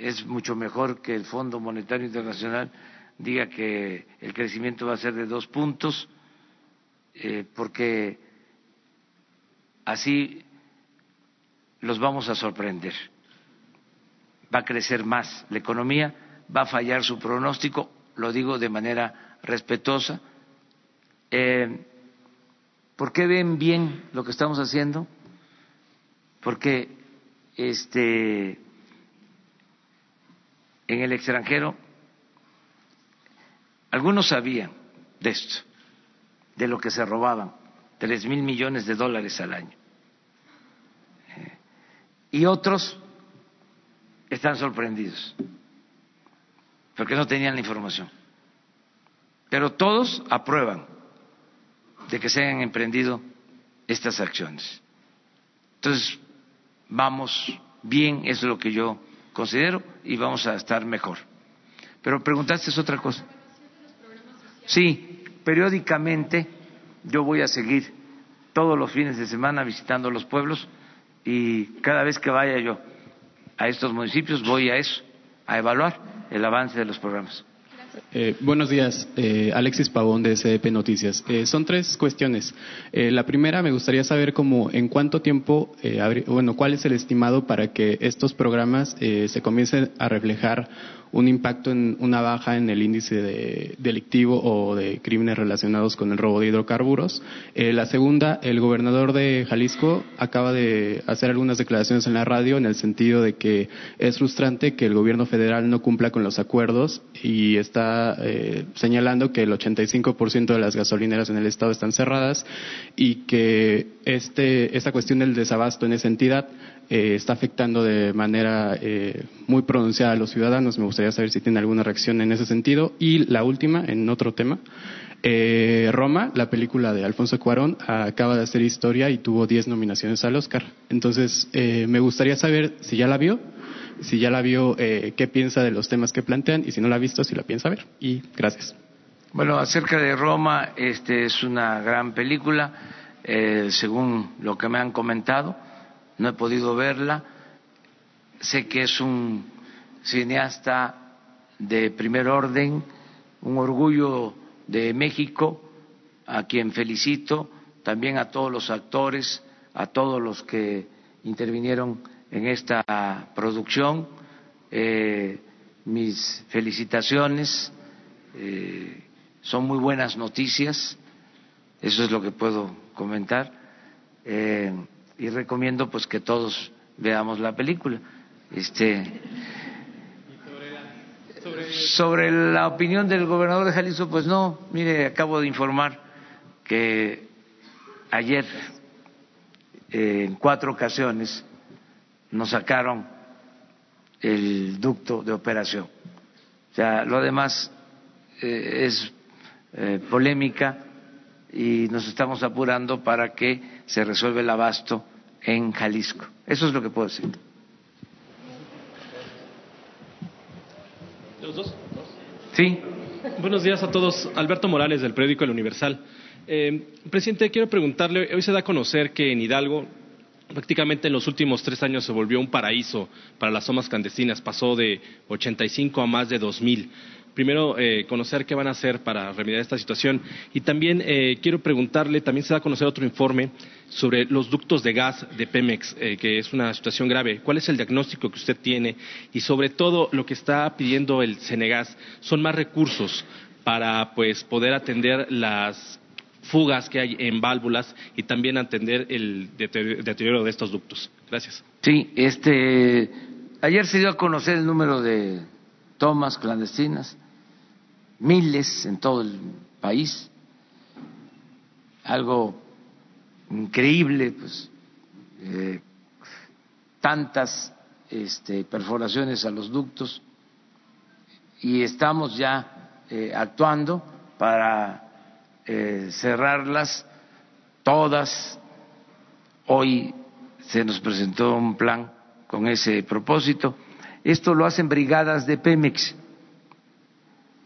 es mucho mejor que el Fondo Monetario Internacional diga que el crecimiento va a ser de dos puntos, eh, porque así los vamos a sorprender. Va a crecer más la economía, va a fallar su pronóstico, lo digo de manera respetuosa. Eh, ¿Por qué ven bien lo que estamos haciendo? Porque este en el extranjero, algunos sabían de esto, de lo que se robaban, tres mil millones de dólares al año. Eh, y otros están sorprendidos, porque no tenían la información. Pero todos aprueban de que se hayan emprendido estas acciones. Entonces, vamos bien, es lo que yo considero, y vamos a estar mejor. Pero preguntaste es otra cosa. Sí, periódicamente yo voy a seguir todos los fines de semana visitando los pueblos y cada vez que vaya yo a estos municipios voy a eso, a evaluar el avance de los programas. Eh, buenos días, eh, Alexis Pavón de SDP Noticias. Eh, son tres cuestiones. la primera, me gustaría saber cómo, en cuánto tiempo, bueno, cuál es el estimado para que estos programas se comiencen a reflejar un impacto en una baja en el índice delictivo o de crímenes relacionados con el robo de hidrocarburos. La segunda, el gobernador de Jalisco acaba de hacer algunas declaraciones en la radio en el sentido de que es frustrante que el gobierno federal no cumpla con los acuerdos y está eh, señalando que el 85% de las gasolineras en el estado están cerradas y que este, esta cuestión del desabasto en esa entidad eh, está afectando de manera eh, muy pronunciada a los ciudadanos. Me gustaría saber si tiene alguna reacción en ese sentido. Y la última, en otro tema. Eh, Roma, la película de Alfonso Cuarón, acaba de hacer historia y tuvo 10 nominaciones al Oscar. Entonces, me gustaría saber si ya la vio, si ya la vio, qué piensa de los temas que plantean y si no la ha visto, si la piensa ver. Y gracias. Bueno, acerca de Roma, este es una gran película, según lo que me han comentado no he podido verla. Sé que es un cineasta de primer orden, un orgullo de México, a quien felicito, también a todos los actores, a todos los que intervinieron en esta producción. Eh, mis felicitaciones, eh, son muy buenas noticias, eso es lo que puedo comentar. Eh, y recomiendo pues que todos veamos la película. Este sobre la opinión del gobernador de Jalisco, pues no, mire, acabo de informar que ayer en cuatro ocasiones nos sacaron el ducto de operación. O sea, lo demás eh, es eh, polémica y nos estamos apurando para que se resuelva el abasto en Jalisco. Eso es lo que puedo decir. ¿Los dos? Sí. Buenos días a todos. Alberto Morales, del periódico El Universal. Eh, presidente, quiero preguntarle, hoy se da a conocer que en Hidalgo prácticamente en los últimos tres años se volvió un paraíso para las tomas clandestinas, pasó de 85 a más de 2.000. primero eh, conocer qué van a hacer para remediar esta situación y también eh, quiero preguntarle, también se da a conocer otro informe sobre los ductos de gas de Pemex, eh, que es una situación grave. ¿Cuál es el diagnóstico que usted tiene? Y sobre todo lo que está pidiendo el Senegas son más recursos para pues poder atender las fugas que hay en válvulas y también atender el deterioro de estos ductos. Gracias. Sí, este, ayer se dio a conocer el número de tomas clandestinas, miles en todo el país, algo increíble, pues, eh, tantas este, perforaciones a los ductos y estamos ya eh, actuando para eh, cerrarlas todas. Hoy se nos presentó un plan con ese propósito. Esto lo hacen brigadas de Pemex,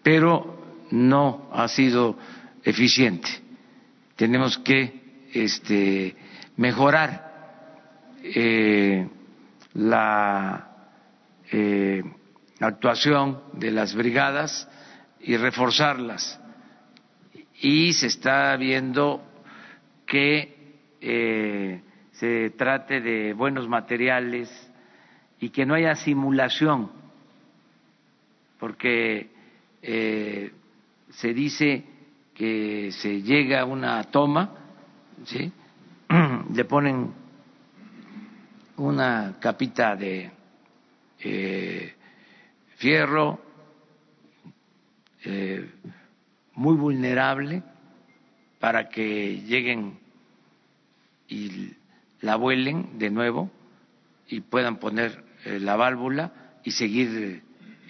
pero no ha sido eficiente. Tenemos que este, mejorar eh, la eh, actuación de las brigadas y reforzarlas. Y se está viendo que eh, se trate de buenos materiales y que no haya simulación, porque eh, se dice que se llega a una toma, ¿sí? le ponen una capita de eh, fierro eh, muy vulnerable para que lleguen y la vuelen de nuevo y puedan poner eh, la válvula y seguir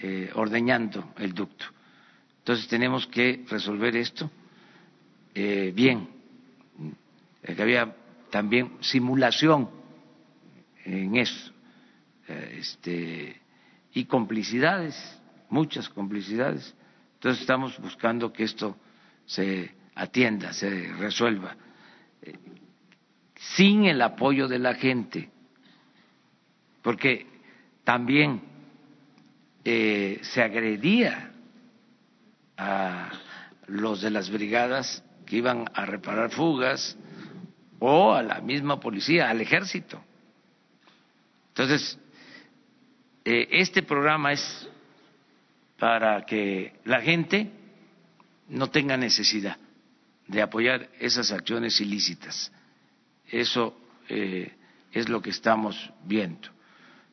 eh, ordeñando el ducto. Entonces tenemos que resolver esto eh, bien. Que había también simulación en eso, este, y complicidades, muchas complicidades. Entonces estamos buscando que esto se atienda, se resuelva, sin el apoyo de la gente, porque también eh, se agredía a los de las brigadas que iban a reparar fugas o a la misma policía, al ejército. Entonces, eh, este programa es para que la gente no tenga necesidad de apoyar esas acciones ilícitas. Eso eh, es lo que estamos viendo.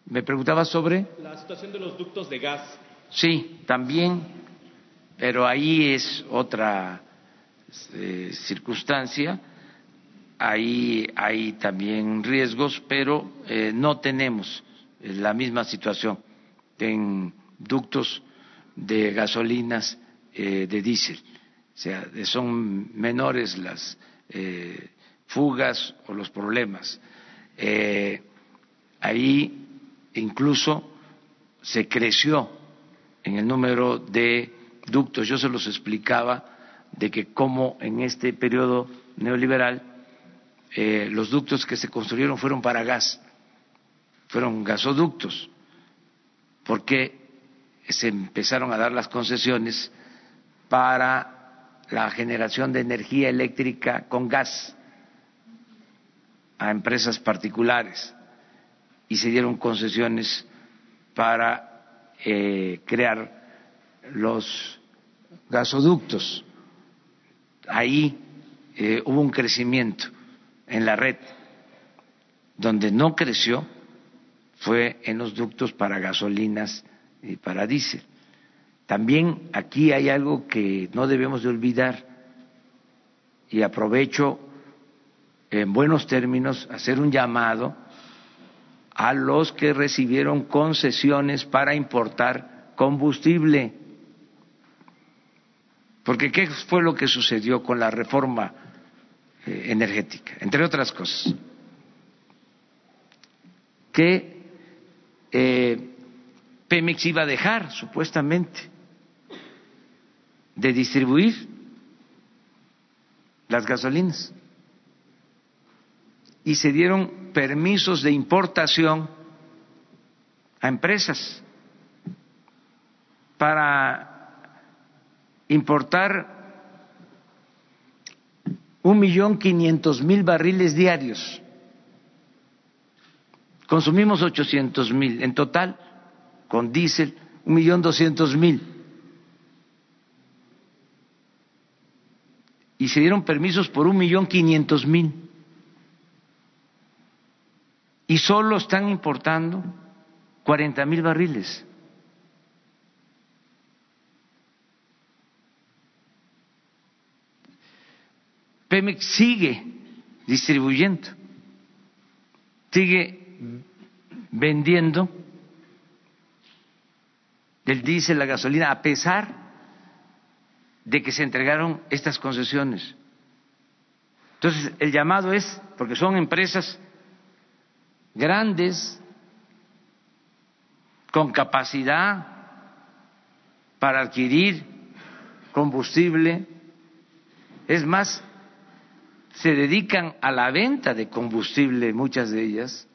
Me preguntaba sobre. La situación de los ductos de gas. Sí, también, pero ahí es otra eh, circunstancia. Ahí hay también riesgos, pero eh, no tenemos la misma situación en ductos de gasolinas de diésel. O sea, son menores las fugas o los problemas. ahí incluso se creció en el número de ductos. Yo se los explicaba de que como en este periodo neoliberal eh, los ductos que se construyeron fueron para gas, fueron gasoductos, porque se empezaron a dar las concesiones para la generación de energía eléctrica con gas a empresas particulares y se dieron concesiones para eh, crear los gasoductos. Ahí eh, hubo un crecimiento en la red. Donde no creció fue en los ductos para gasolinas y para diésel. También aquí hay algo que no debemos de olvidar y aprovecho en buenos términos hacer un llamado a los que recibieron concesiones para importar combustible. Porque ¿qué fue lo que sucedió con la reforma eh, energética? Entre otras cosas, que eh, Pemex iba a dejar supuestamente de distribuir las gasolinas y se dieron permisos de importación a empresas para importar un millón quinientos mil barriles diarios. Consumimos ochocientos mil. En total, con diésel, un millón doscientos mil. Y se dieron permisos por un millón quinientos mil. Y solo están importando cuarenta mil barriles. Pemex sigue distribuyendo, sigue vendiendo el diésel, la gasolina, a pesar de que se entregaron estas concesiones. Entonces, el llamado es, porque son empresas grandes, con capacidad para adquirir combustible, es más, se dedican a la venta de combustible, muchas de ellas,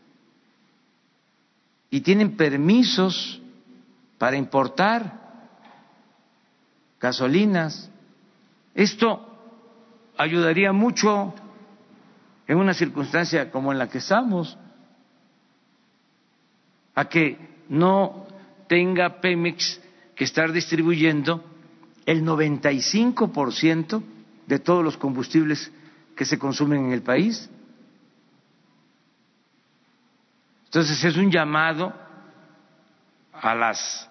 y tienen permisos para importar gasolinas. Esto ayudaría mucho en una circunstancia como en la que estamos, a que no tenga Pemex que estar distribuyendo el 95% de todos los combustibles que se consumen en el país. Entonces es un llamado a las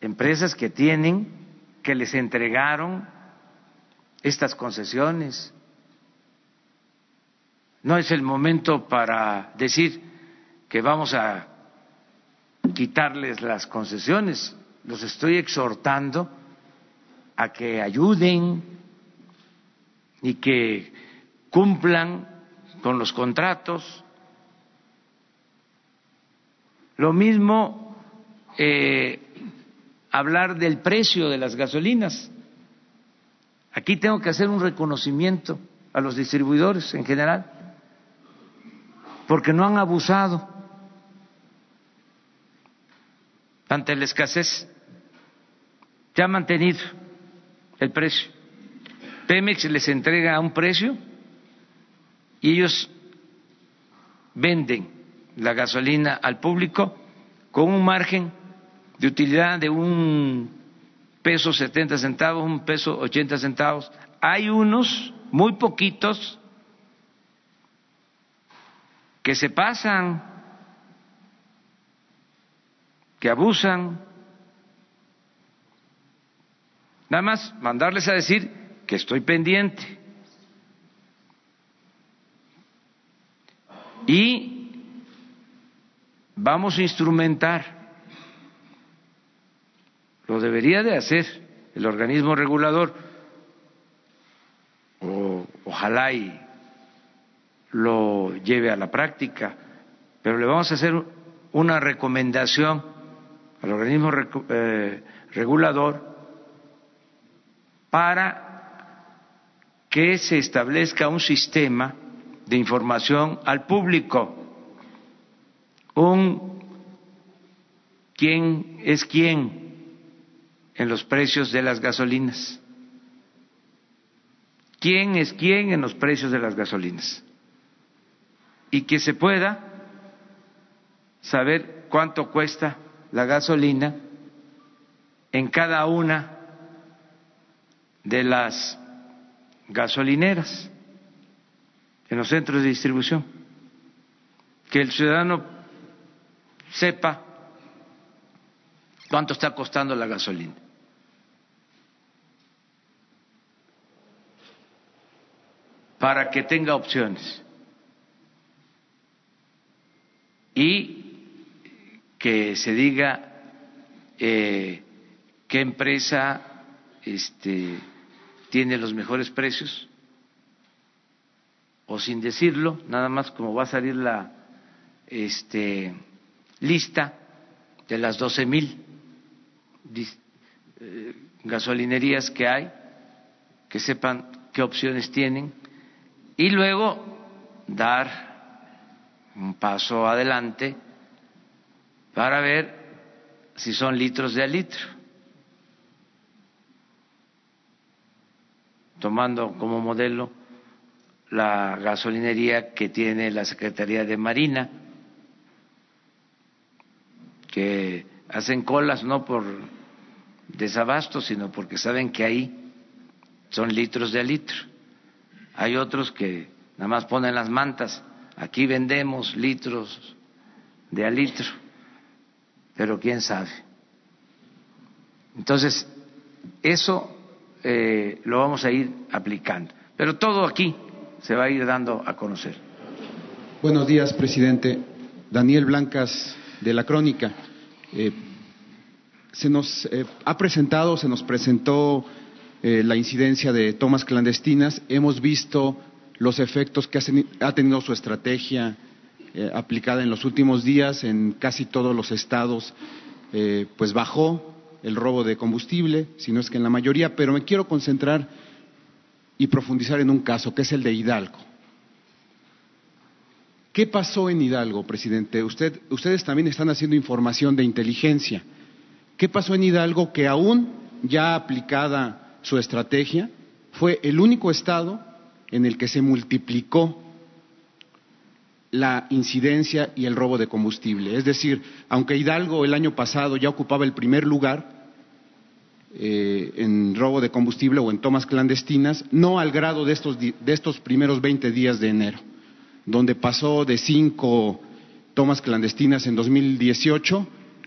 empresas que tienen, que les entregaron estas concesiones. No es el momento para decir que vamos a quitarles las concesiones. Los estoy exhortando a que ayuden y que cumplan con los contratos. Lo mismo eh, hablar del precio de las gasolinas. Aquí tengo que hacer un reconocimiento a los distribuidores en general, porque no han abusado ante la escasez, ya han mantenido el precio. Pemex les entrega un precio y ellos venden la gasolina al público con un margen de utilidad de un peso setenta centavos, un peso ochenta centavos. Hay unos, muy poquitos, que se pasan, que abusan. Nada más mandarles a decir que estoy pendiente. Y vamos a instrumentar, lo debería de hacer el organismo regulador, o, ojalá y lo lleve a la práctica, pero le vamos a hacer una recomendación al organismo eh, regulador para que se establezca un sistema de información al público, un quién es quién en los precios de las gasolinas, quién es quién en los precios de las gasolinas y que se pueda saber cuánto cuesta la gasolina en cada una de las gasolineras, en los centros de distribución, que el ciudadano sepa cuánto está costando la gasolina. Para que tenga opciones. Y que se diga eh, qué empresa este, tiene los mejores precios, o sin decirlo, nada más como va a salir la este, lista de las doce mil eh, gasolinerías que hay, que sepan qué opciones tienen, y luego dar un paso adelante para ver si son litros de a litro tomando como modelo la gasolinería que tiene la Secretaría de Marina, que hacen colas no por desabasto, sino porque saben que ahí son litros de litro. Hay otros que nada más ponen las mantas, aquí vendemos litros de a litro, pero quién sabe. Entonces, eso eh, lo vamos a ir aplicando. Pero todo aquí se va a ir dando a conocer. Buenos días, presidente. Daniel Blancas, de la Crónica. Eh, se nos eh, ha presentado, se nos presentó la incidencia de tomas clandestinas. Hemos visto los efectos que ha tenido su estrategia aplicada en los últimos días en casi todos los estados. pues bajó el robo de combustible, sino es que en la mayoría, pero me quiero concentrar y profundizar en un caso, que es el de Hidalgo. ¿Qué pasó en Hidalgo, presidente? ustedes también están haciendo información de inteligencia. ¿Qué pasó en Hidalgo que aún ya aplicada su estrategia, fue el único estado en el que se multiplicó la incidencia y el robo de combustible? Es decir, aunque Hidalgo el año pasado ya ocupaba el primer lugar, eh, en robo de combustible o en tomas clandestinas, no al grado de estos, de estos primeros 20 días de enero, donde pasó de cinco tomas clandestinas en 2018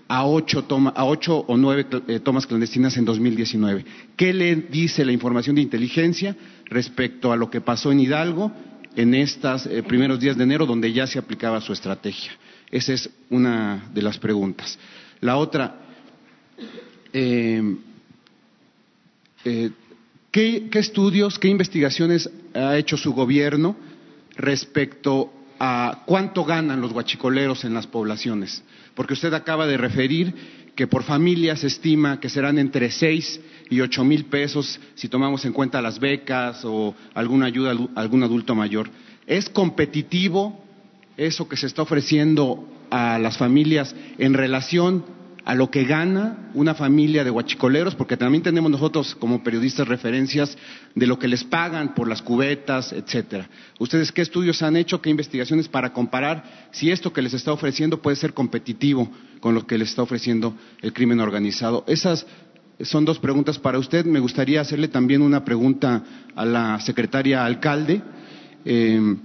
a ocho, o nueve eh, tomas clandestinas en 2019. ¿Qué le dice la información de inteligencia respecto a lo que pasó en Hidalgo en estos eh, primeros días de enero, donde ya se aplicaba su estrategia? Esa es una de las preguntas. La otra, eh, ¿qué, estudios, qué investigaciones ha hecho su gobierno respecto a cuánto ganan los guachicoleros en las poblaciones? Porque usted acaba de referir que por familia se estima que serán entre seis y ocho mil pesos si tomamos en cuenta las becas o alguna ayuda a algún adulto mayor. ¿Es competitivo eso que se está ofreciendo a las familias en relación a lo que gana una familia de huachicoleros, porque también tenemos nosotros como periodistas referencias de lo que les pagan por las cubetas, etcétera. ¿Ustedes qué estudios han hecho, qué investigaciones para comparar si esto que les está ofreciendo puede ser competitivo con lo que les está ofreciendo el crimen organizado? Esas son dos preguntas para usted. Me gustaría hacerle también una pregunta a la secretaria alcalde. Eh,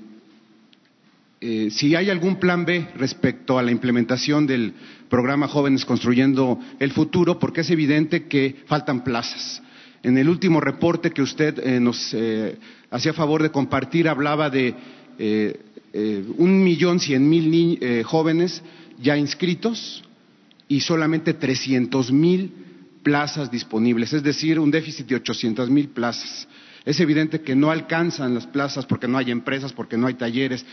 eh, si hay algún plan B respecto a la implementación del programa Jóvenes Construyendo el Futuro, porque es evidente que faltan plazas. En el último reporte que usted eh, nos eh, hacía favor de compartir hablaba de un millón cien mil jóvenes ya inscritos y solamente trescientos mil plazas disponibles, es decir, un déficit de ochocientos mil plazas. Es evidente que no alcanzan las plazas porque no hay empresas, porque no hay talleres,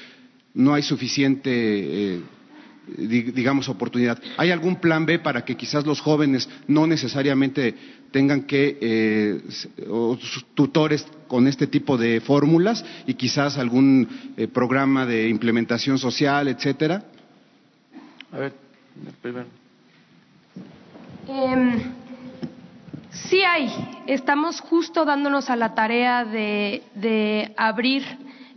no hay suficiente, eh, digamos, oportunidad. ¿Hay algún plan B para que quizás los jóvenes no necesariamente tengan que, eh, tutores con este tipo de fórmulas y quizás algún eh, programa de implementación social, etcétera? A ver, primero. Em, sí hay. Estamos justo dándonos a la tarea de, de abrir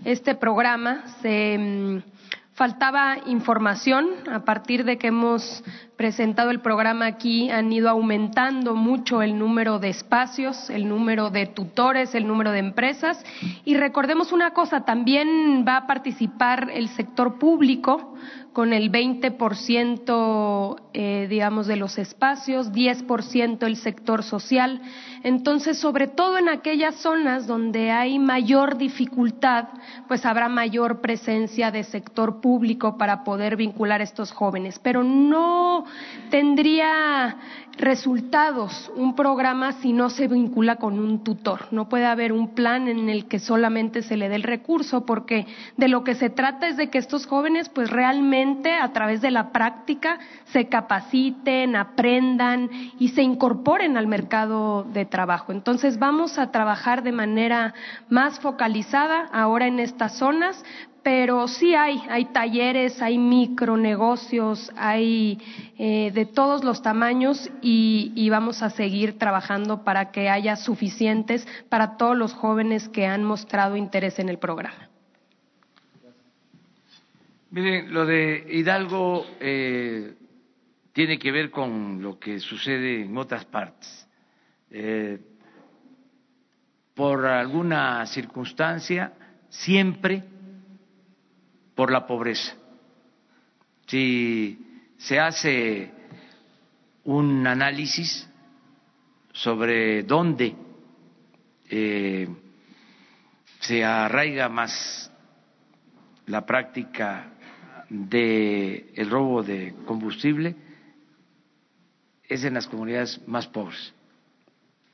este programa. Se mm, faltaba información a partir de que hemos presentado el programa aquí han ido aumentando mucho el número de espacios, el número de tutores, el número de empresas y recordemos una cosa, también va a participar el sector público con el 20% eh, digamos de los espacios, 10% el sector social. Entonces, sobre todo en aquellas zonas donde hay mayor dificultad, pues habrá mayor presencia de sector público para poder vincular a estos jóvenes, pero no tendría resultados un programa si no se vincula con un tutor. No puede haber un plan en el que solamente se le dé el recurso, porque de lo que se trata es de que estos jóvenes pues realmente a través de la práctica se capaciten, aprendan y se incorporen al mercado de trabajo. Entonces vamos a trabajar de manera más focalizada ahora en estas zonas, pero sí hay, hay talleres, hay micronegocios, hay eh, de todos los tamaños y, vamos a seguir trabajando para que haya suficientes para todos los jóvenes que han mostrado interés en el programa. Miren, lo de Hidalgo eh, tiene que ver con lo que sucede en otras partes. Eh, por alguna circunstancia, siempre por la pobreza. Si se hace un análisis sobre dónde eh, se arraiga más la práctica del el robo de combustible, es en las comunidades más pobres.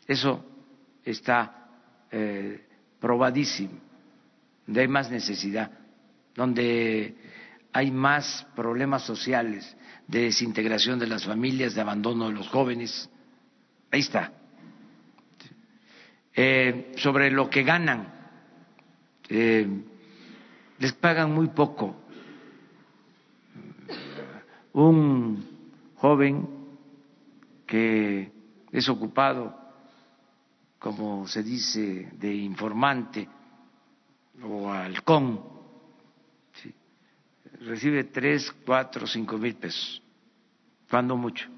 Eso está eh, probadísimo, donde hay más necesidad donde hay más problemas sociales de desintegración de las familias, de abandono de los jóvenes. Ahí está. Eh, sobre lo que ganan, eh, les pagan muy poco. Un joven que es ocupado, como se dice, de informante o halcón, recibe tres, cuatro, cinco mil pesos, cuando mucho.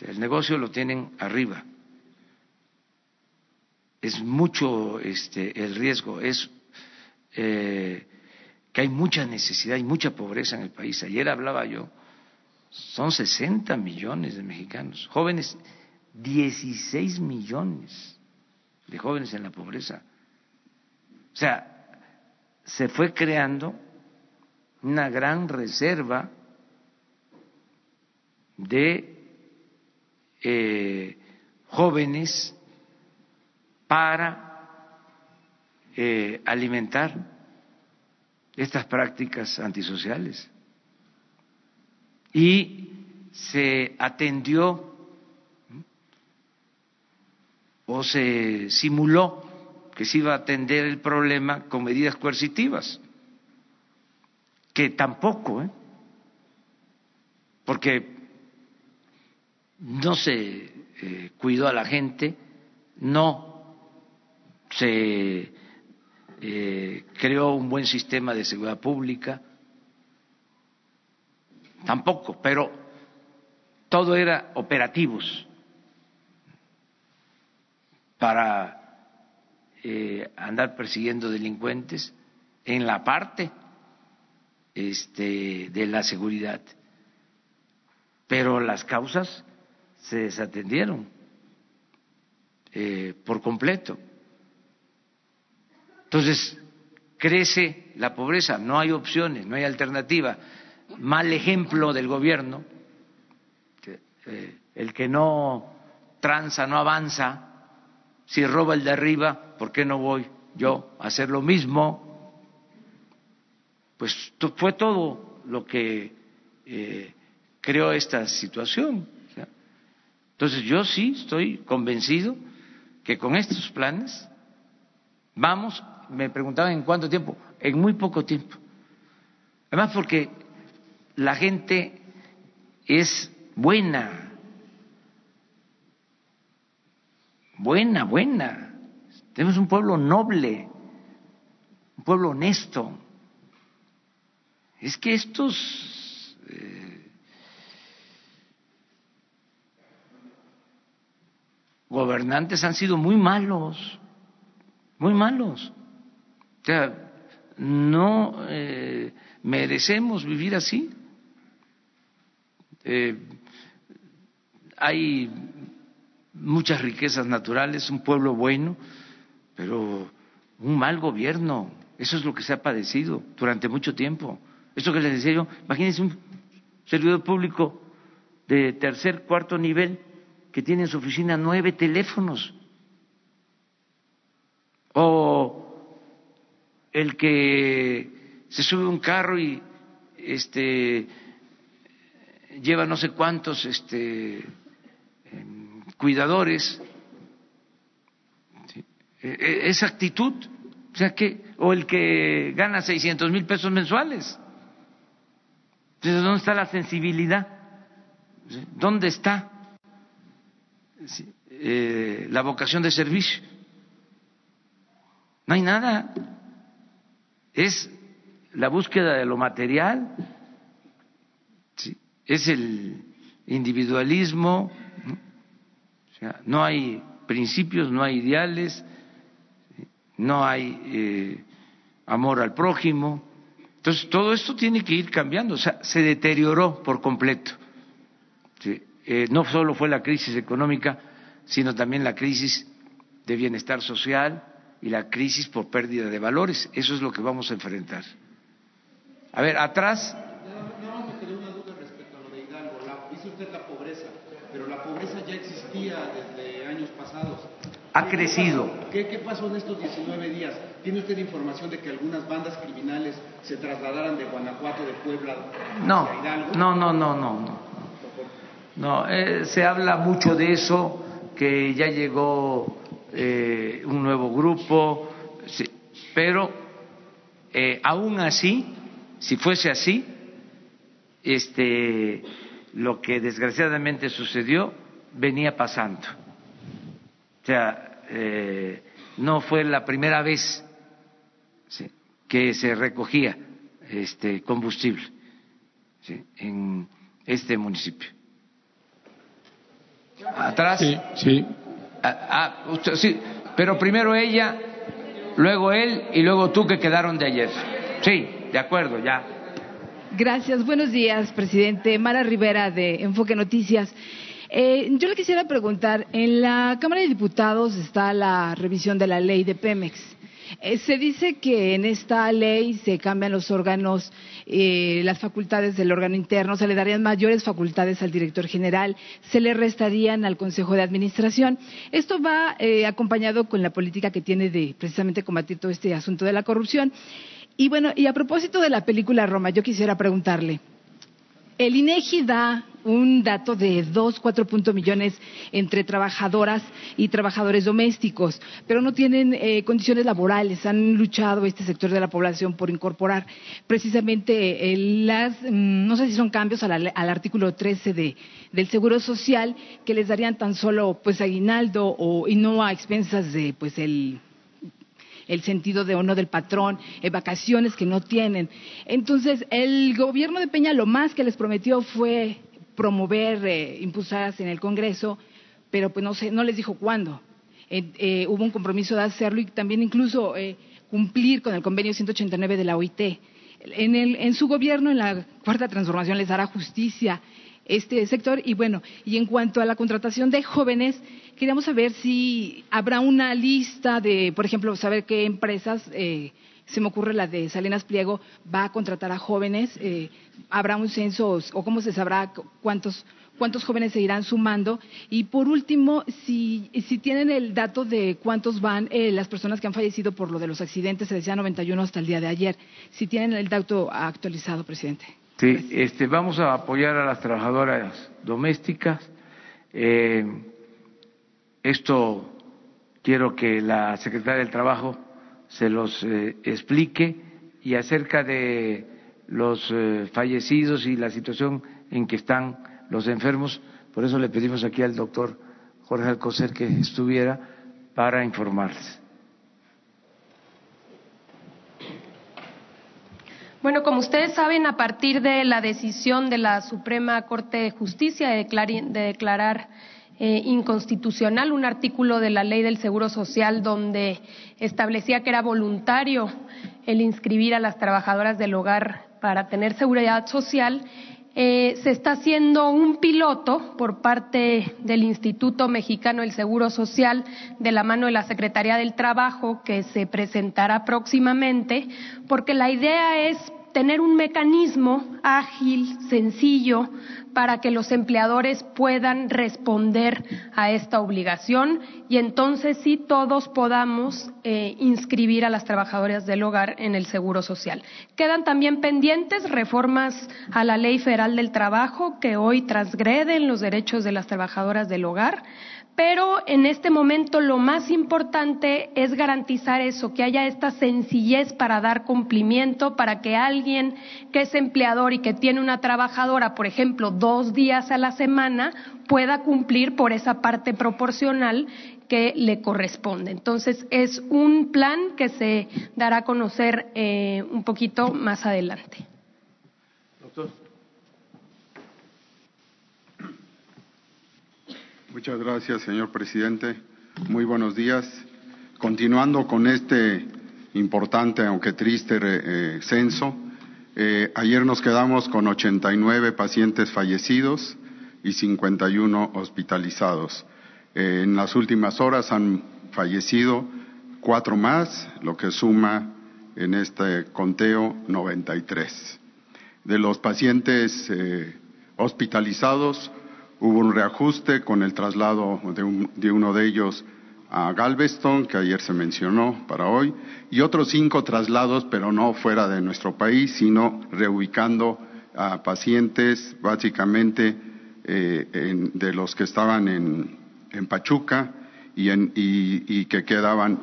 El negocio lo tienen arriba. Es mucho este, el riesgo, es eh, que hay mucha necesidad y mucha pobreza en el país. Ayer hablaba yo, son 60 millones de mexicanos, jóvenes, 16 millones de jóvenes en la pobreza. O sea, se fue creando una gran reserva de eh, jóvenes para eh, alimentar estas prácticas antisociales. Y se atendió o se simuló que se iba a atender el problema con medidas coercitivas que tampoco, ¿eh? porque no se eh, cuidó a la gente, no se eh, creó un buen sistema de seguridad pública, tampoco, pero todo era operativos para eh, andar persiguiendo delincuentes en la parte este, de la seguridad. Pero las causas se desatendieron eh, por completo. Entonces, crece la pobreza, no hay opciones, no hay alternativa. Mal ejemplo del gobierno, eh, el que no tranza, no avanza, si roba el de arriba, ¿por qué no voy yo a hacer lo mismo? Pues fue todo lo que eh, creó esta situación. Entonces yo sí estoy convencido que con estos planes vamos, me preguntaban en cuánto tiempo, en muy poco tiempo. Además porque la gente es buena, buena, buena. Tenemos un pueblo noble, un pueblo honesto es que estos eh, gobernantes han sido muy malos, muy malos. O sea, no eh, merecemos vivir así. Eh, hay muchas riquezas naturales, un pueblo bueno, pero un mal gobierno. Eso es lo que se ha padecido durante mucho tiempo. Esto que les decía yo, imagínense un servidor público de tercer, cuarto nivel que tiene en su oficina nueve teléfonos. O el que se sube a un carro y este, lleva no sé cuántos este, em, cuidadores. E, e, esa actitud, o sea que, o el que gana 600 mil pesos mensuales. Entonces, ¿dónde está la sensibilidad? ¿Dónde está eh, la vocación de servicio? No hay nada. Es la búsqueda de lo material, es el individualismo, ¿no? sea, no hay principios, no hay ideales, no hay eh, amor al prójimo. Entonces, todo esto tiene que ir cambiando, o sea, se deterioró por completo. Eh, no solo fue la crisis económica, sino también la crisis de bienestar social y la crisis por pérdida de valores. Eso es lo que vamos a enfrentar. A ver, atrás. No, quedó una duda respecto a lo de Hidalgo. La, dice usted la pobreza, pero la pobreza ya existía desde. Ha crecido. ¿Qué, ¿Qué, pasó en estos 19 días? ¿Tiene usted información de que algunas bandas criminales se trasladaran de Guanajuato, de Puebla, no, Hidalgo? No, no, no, no, no. No, eh, se habla mucho de eso, que ya llegó eh, un nuevo grupo, sí, pero eh, aún así si fuese así, este, lo que desgraciadamente sucedió venía pasando. O sea, eh, no fue la primera vez ¿sí? que se recogía este combustible ¿sí? en este municipio. Atrás. Sí, sí. Ah, ah, usted, sí. Pero primero ella, luego él y luego tú que quedaron de ayer. Sí. De acuerdo, ya. Gracias. Buenos días, presidente. Mara Rivera de Enfoque Noticias. Eh, yo le quisiera preguntar, en la Cámara de Diputados está la revisión de la ley de Pemex. Eh, se dice que en esta ley se cambian los órganos, eh, las facultades del órgano interno, se le darían mayores facultades al director general, se le restarían al Consejo de Administración. Esto va eh, acompañado con la política que tiene de precisamente combatir todo este asunto de la corrupción. Y bueno, y a propósito de la película Roma, yo quisiera preguntarle, el INEGI da un dato de dos, cuatro puntos millones entre trabajadoras y trabajadores domésticos, pero no tienen eh, condiciones laborales. Han luchado este sector de la población por incorporar precisamente eh, las, mm, no sé si son cambios al, al artículo 13 de, del Seguro Social que les darían tan solo pues aguinaldo o, y no a expensas de pues el el sentido de uno del patrón, eh, vacaciones que no tienen. Entonces, el gobierno de Peña lo más que les prometió fue promover eh, impulsadas en el Congreso, pero pues no, sé, no les dijo cuándo. Eh, eh, hubo un compromiso de hacerlo y también incluso eh, cumplir con el convenio 189 de la OIT. En, el, en su gobierno, en la cuarta transformación, les dará justicia este sector. Y bueno, y en cuanto a la contratación de jóvenes, queríamos saber si habrá una lista de, por ejemplo, saber qué empresas, eh, se me ocurre la de Salinas Pliego, va a contratar a jóvenes, eh, habrá un censo o cómo se sabrá cuántos cuántos jóvenes se irán sumando. Y por último, si, si tienen el dato de cuántos van eh, las personas que han fallecido por lo de los accidentes, se decía 91 hasta el día de ayer, si tienen el dato actualizado, presidente. Sí, este, vamos a apoyar a las trabajadoras domésticas. Eh, esto quiero que la secretaria del Trabajo se los eh, explique y acerca de los eh, fallecidos y la situación en que están los enfermos. Por eso le pedimos aquí al doctor Jorge Alcocer que estuviera para informarles. Bueno, como ustedes saben, a partir de la decisión de la Suprema Corte de Justicia de, de declarar eh, inconstitucional un artículo de la Ley del Seguro Social donde establecía que era voluntario el inscribir a las trabajadoras del hogar para tener seguridad social, eh, se está haciendo un piloto por parte del Instituto Mexicano del Seguro Social de la mano de la Secretaría del Trabajo que se presentará próximamente, porque la idea es tener un mecanismo ágil, sencillo, para que los empleadores puedan responder a esta obligación y entonces sí todos podamos eh, inscribir a las trabajadoras del hogar en el Seguro Social. Quedan también pendientes reformas a la Ley Federal del Trabajo que hoy transgreden los derechos de las trabajadoras del hogar pero en este momento lo más importante es garantizar eso, que haya esta sencillez para dar cumplimiento, para que alguien que es empleador y que tiene una trabajadora, por ejemplo, dos días a la semana, pueda cumplir por esa parte proporcional que le corresponde. Entonces, es un plan que se dará a conocer eh, un poquito más adelante. Muchas gracias, señor presidente. Muy buenos días. Continuando con este importante, aunque triste, eh, censo, eh, ayer nos quedamos con 89 pacientes fallecidos y 51 hospitalizados. Eh, en las últimas horas han fallecido cuatro más, lo que suma en este conteo 93. De los pacientes hospitalizados, Hubo un reajuste con el traslado de, uno de ellos a Galveston, que ayer se mencionó para hoy, y otros cinco traslados, pero no fuera de nuestro país, sino reubicando a pacientes básicamente eh, de los que estaban en, Pachuca y, que quedaban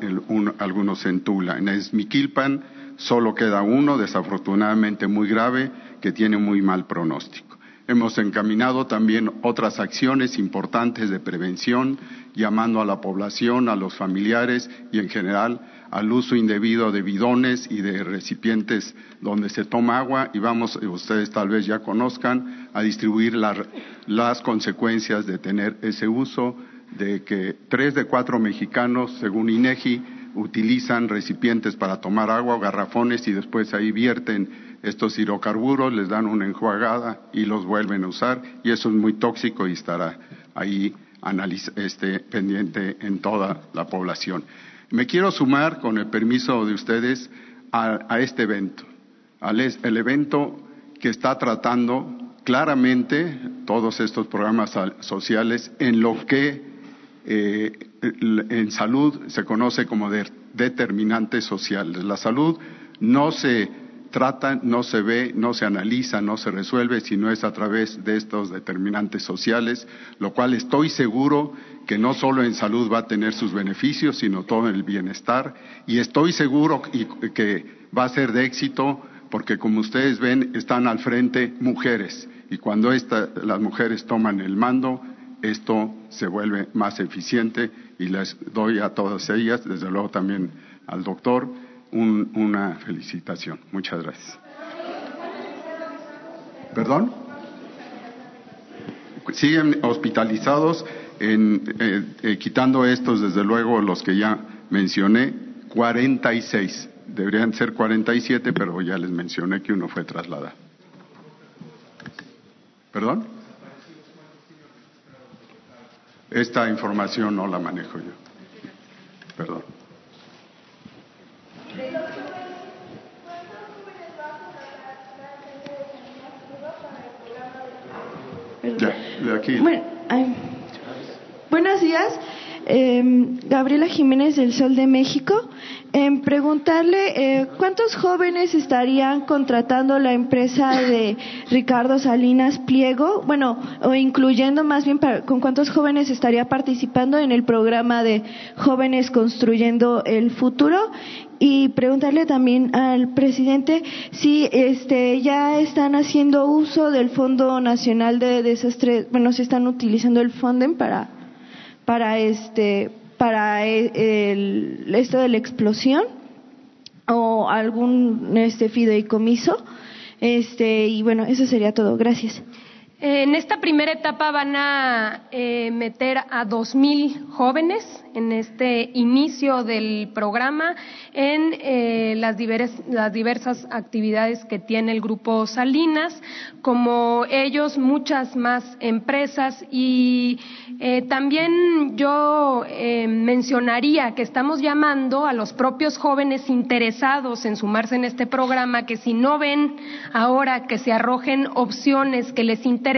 algunos en Tula. En Esmiquilpan solo queda uno, desafortunadamente muy grave, que tiene muy mal pronóstico. Hemos encaminado también otras acciones importantes de prevención, llamando a la población, a los familiares y en general al uso indebido de bidones y de recipientes donde se toma agua. Y vamos, ustedes tal vez ya conozcan, a distribuir las consecuencias de tener ese uso, de que tres de cuatro mexicanos, según INEGI, utilizan recipientes para tomar agua o garrafones y después ahí vierten estos hidrocarburos, les dan una enjuagada y los vuelven a usar y eso es muy tóxico y estará ahí este, pendiente en toda la población. Me quiero sumar, con el permiso de ustedes, a, este evento, al el evento que está tratando claramente todos estos programas sociales en lo que eh, en salud se conoce como determinantes sociales. La salud no se trata, no se ve, no se analiza, no se resuelve, sino es a través de estos determinantes sociales, lo cual estoy seguro que no solo en salud va a tener sus beneficios, sino todo en el bienestar, y estoy seguro que va a ser de éxito porque como ustedes ven están al frente mujeres. Y cuando las mujeres toman el mando, esto se vuelve más eficiente y les doy a todas ellas, desde luego también al doctor, una felicitación. Muchas gracias. ¿Perdón? Siguen hospitalizados, en, eh, eh, quitando estos, desde luego, los que ya mencioné, 46. Deberían ser 47, pero ya les mencioné que uno fue trasladado. ¿Perdón? Esta información no la manejo yo. Perdón. Buenos días. Em, Gabriela Jiménez del Sol de México. En preguntarle eh, cuántos jóvenes estarían contratando la empresa de Ricardo Salinas Pliego, bueno, o incluyendo más bien con cuántos jóvenes estaría participando en el programa de Jóvenes Construyendo el Futuro y preguntarle también al presidente si este ya están haciendo uso del Fondo Nacional de Desastres, bueno, se están utilizando el Fonden para para este para el, esto de la explosión o algún este fideicomiso. Este, y bueno, eso sería todo. Gracias. En esta primera etapa van a eh, meter a 2.000 jóvenes en este inicio del programa en eh, las, diversas actividades que tiene el Grupo Salinas, como ellos muchas más empresas. Y eh, también yo mencionaría que estamos llamando a los propios jóvenes interesados en sumarse en este programa que si no ven ahora que se arrojen opciones que les interesan,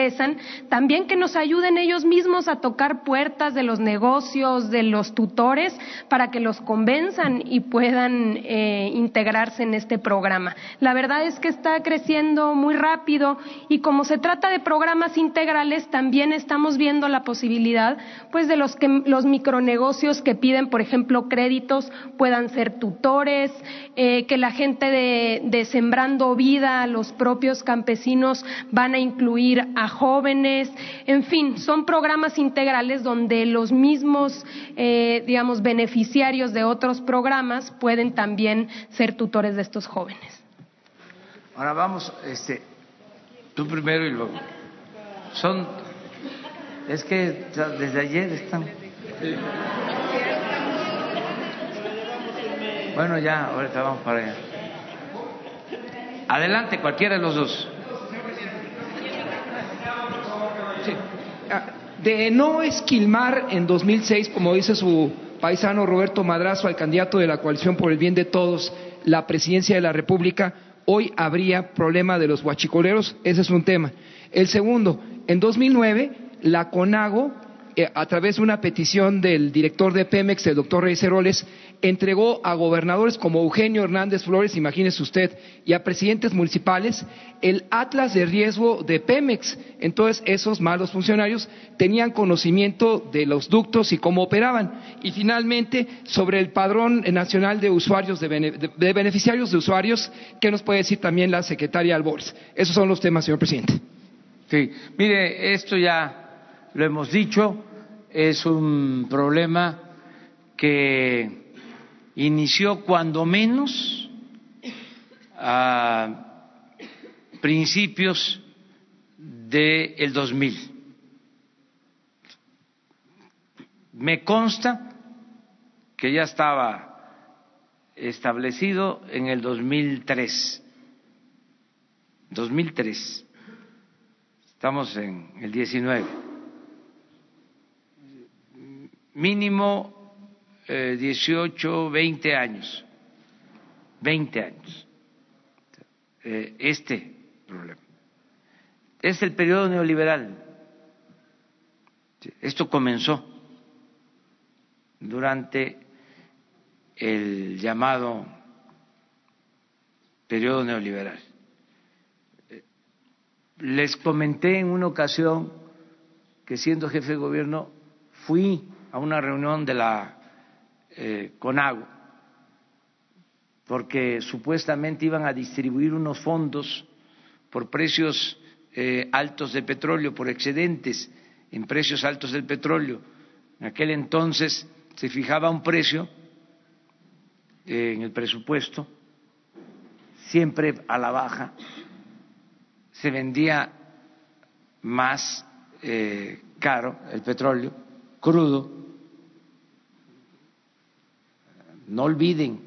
también que nos ayuden ellos mismos a tocar puertas de los negocios, de los tutores, para que los convenzan y puedan eh, integrarse en este programa. La verdad es que está creciendo muy rápido y como se trata de programas integrales, también estamos viendo la posibilidad pues de los que los micronegocios que piden, por ejemplo, créditos puedan ser tutores, eh, que la gente de, de Sembrando Vida, los propios campesinos van a incluir a jóvenes, en fin, son programas integrales donde los mismos, eh, digamos, beneficiarios de otros programas pueden también ser tutores de estos jóvenes. Ahora vamos, este, tú primero y luego. Son, es que desde ayer están. Bueno, ya, ahorita vamos para allá. Adelante, cualquiera de los dos. Ah, de no esquilmar en 2006, como dice su paisano Roberto Madrazo, al candidato de la coalición por el bien de todos, la presidencia de la República, hoy habría problema de los huachicoleros, ese es un tema. El segundo, en 2009, la CONAGO, eh, a través de una petición del director de Pemex, el doctor Reyes Heroles, entregó a gobernadores como Eugenio Hernández Flores, imagínese usted, y a presidentes municipales el atlas de riesgo de Pemex. Entonces, esos malos funcionarios tenían conocimiento de los ductos y cómo operaban. Y finalmente, sobre el padrón nacional de usuarios, de, beneficiarios de usuarios, ¿qué nos puede decir también la secretaria Albores? Esos son los temas, señor presidente. Sí, mire, esto ya lo hemos dicho, es un problema que inició cuando menos a principios del el 2000. Me consta que ya estaba establecido en el 2003. 2003. Estamos en el 19. Mínimo eh, 18, 20 años, 20 años, eh, este problema. Es el periodo neoliberal. Esto comenzó durante el llamado periodo neoliberal. Les comenté en una ocasión que siendo jefe de gobierno fui a una reunión de la eh, con agua, porque supuestamente iban a distribuir unos fondos por precios eh, altos de petróleo, por excedentes en precios altos del petróleo. En aquel entonces se fijaba un precio eh, en el presupuesto, siempre a la baja, se vendía más caro el petróleo crudo no olviden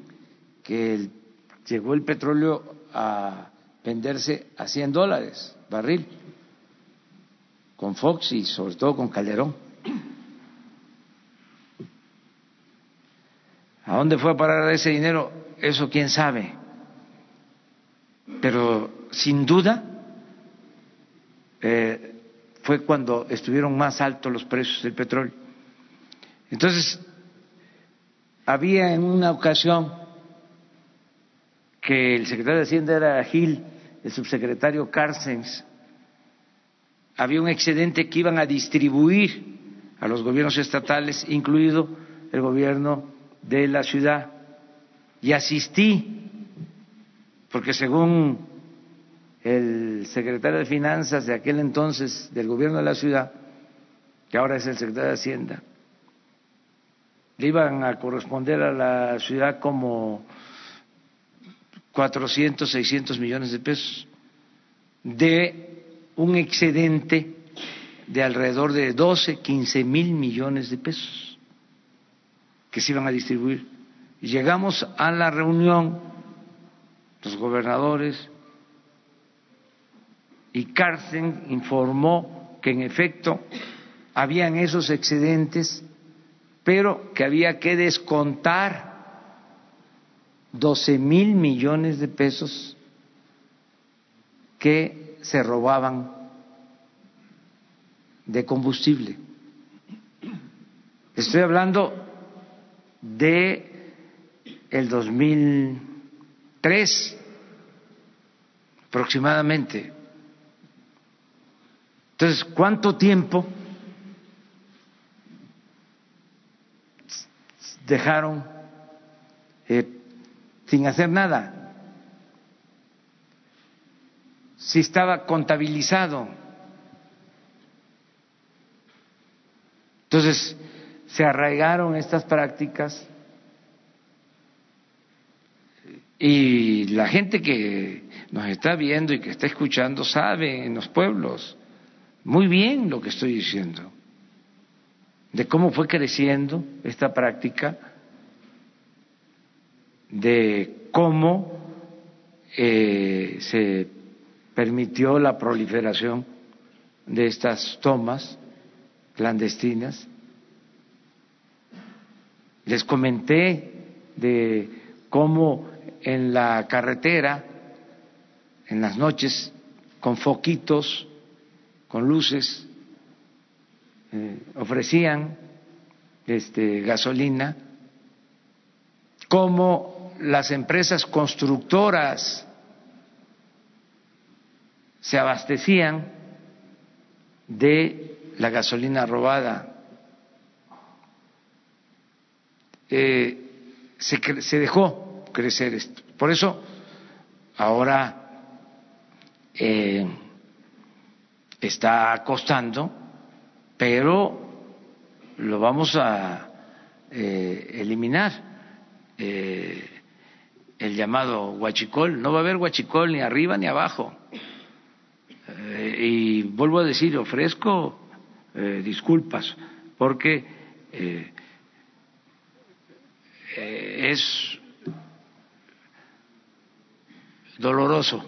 que llegó el petróleo a venderse a 100 dólares barril, con Fox y sobre todo con Calderón. ¿A dónde fue a parar ese dinero? Eso quién sabe. Pero sin duda eh, fue cuando estuvieron más altos los precios del petróleo. Entonces, había en una ocasión que el secretario de Hacienda era Gil, el subsecretario Carstens, había un excedente que iban a distribuir a los gobiernos estatales, incluido el gobierno de la ciudad, y asistí, porque según el secretario de Finanzas de aquel entonces del gobierno de la ciudad, que ahora es el secretario de Hacienda, le iban a corresponder a la ciudad como 400, 600 millones de pesos de un excedente de alrededor de 12, 15 mil millones de pesos que se iban a distribuir. Llegamos a la reunión los gobernadores, y Carsten informó que en efecto habían esos excedentes, pero que había que descontar 12 mil millones de pesos que se robaban de combustible. Estoy hablando de el 2003 aproximadamente. Entonces, ¿cuánto tiempo dejaron eh, sin hacer nada? Si estaba contabilizado. Entonces, se arraigaron estas prácticas y la gente que nos está viendo y que está escuchando sabe en los pueblos muy bien lo que estoy diciendo, de cómo fue creciendo esta práctica, de cómo eh, se permitió la proliferación de estas tomas clandestinas. Les comenté de cómo en la carretera, en las noches, con foquitos, con luces, eh, ofrecían este, gasolina, como las empresas constructoras se abastecían de la gasolina robada. Eh, se, se, dejó crecer esto. Por eso, ahora eh, está costando, pero lo vamos a eh, eliminar. Eh, el llamado huachicol, no va a haber huachicol ni arriba ni abajo. Eh, y vuelvo a decir, ofrezco disculpas, porque es doloroso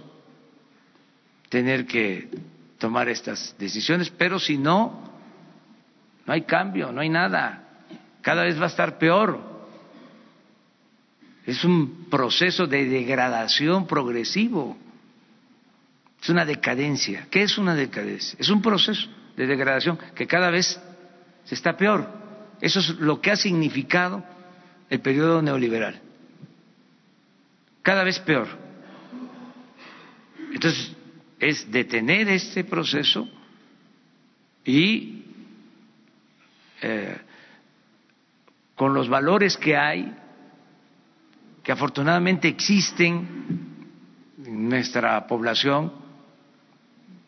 tener que tomar estas decisiones, pero si no, no hay cambio, no hay nada, cada vez va a estar peor. Es un proceso de degradación progresivo, es una decadencia. ¿Qué es una decadencia? Es un proceso de degradación que cada vez se está peor. Eso es lo que ha significado el periodo neoliberal. Cada vez peor. Entonces, es detener este proceso y eh, con los valores que hay, que afortunadamente existen en nuestra población,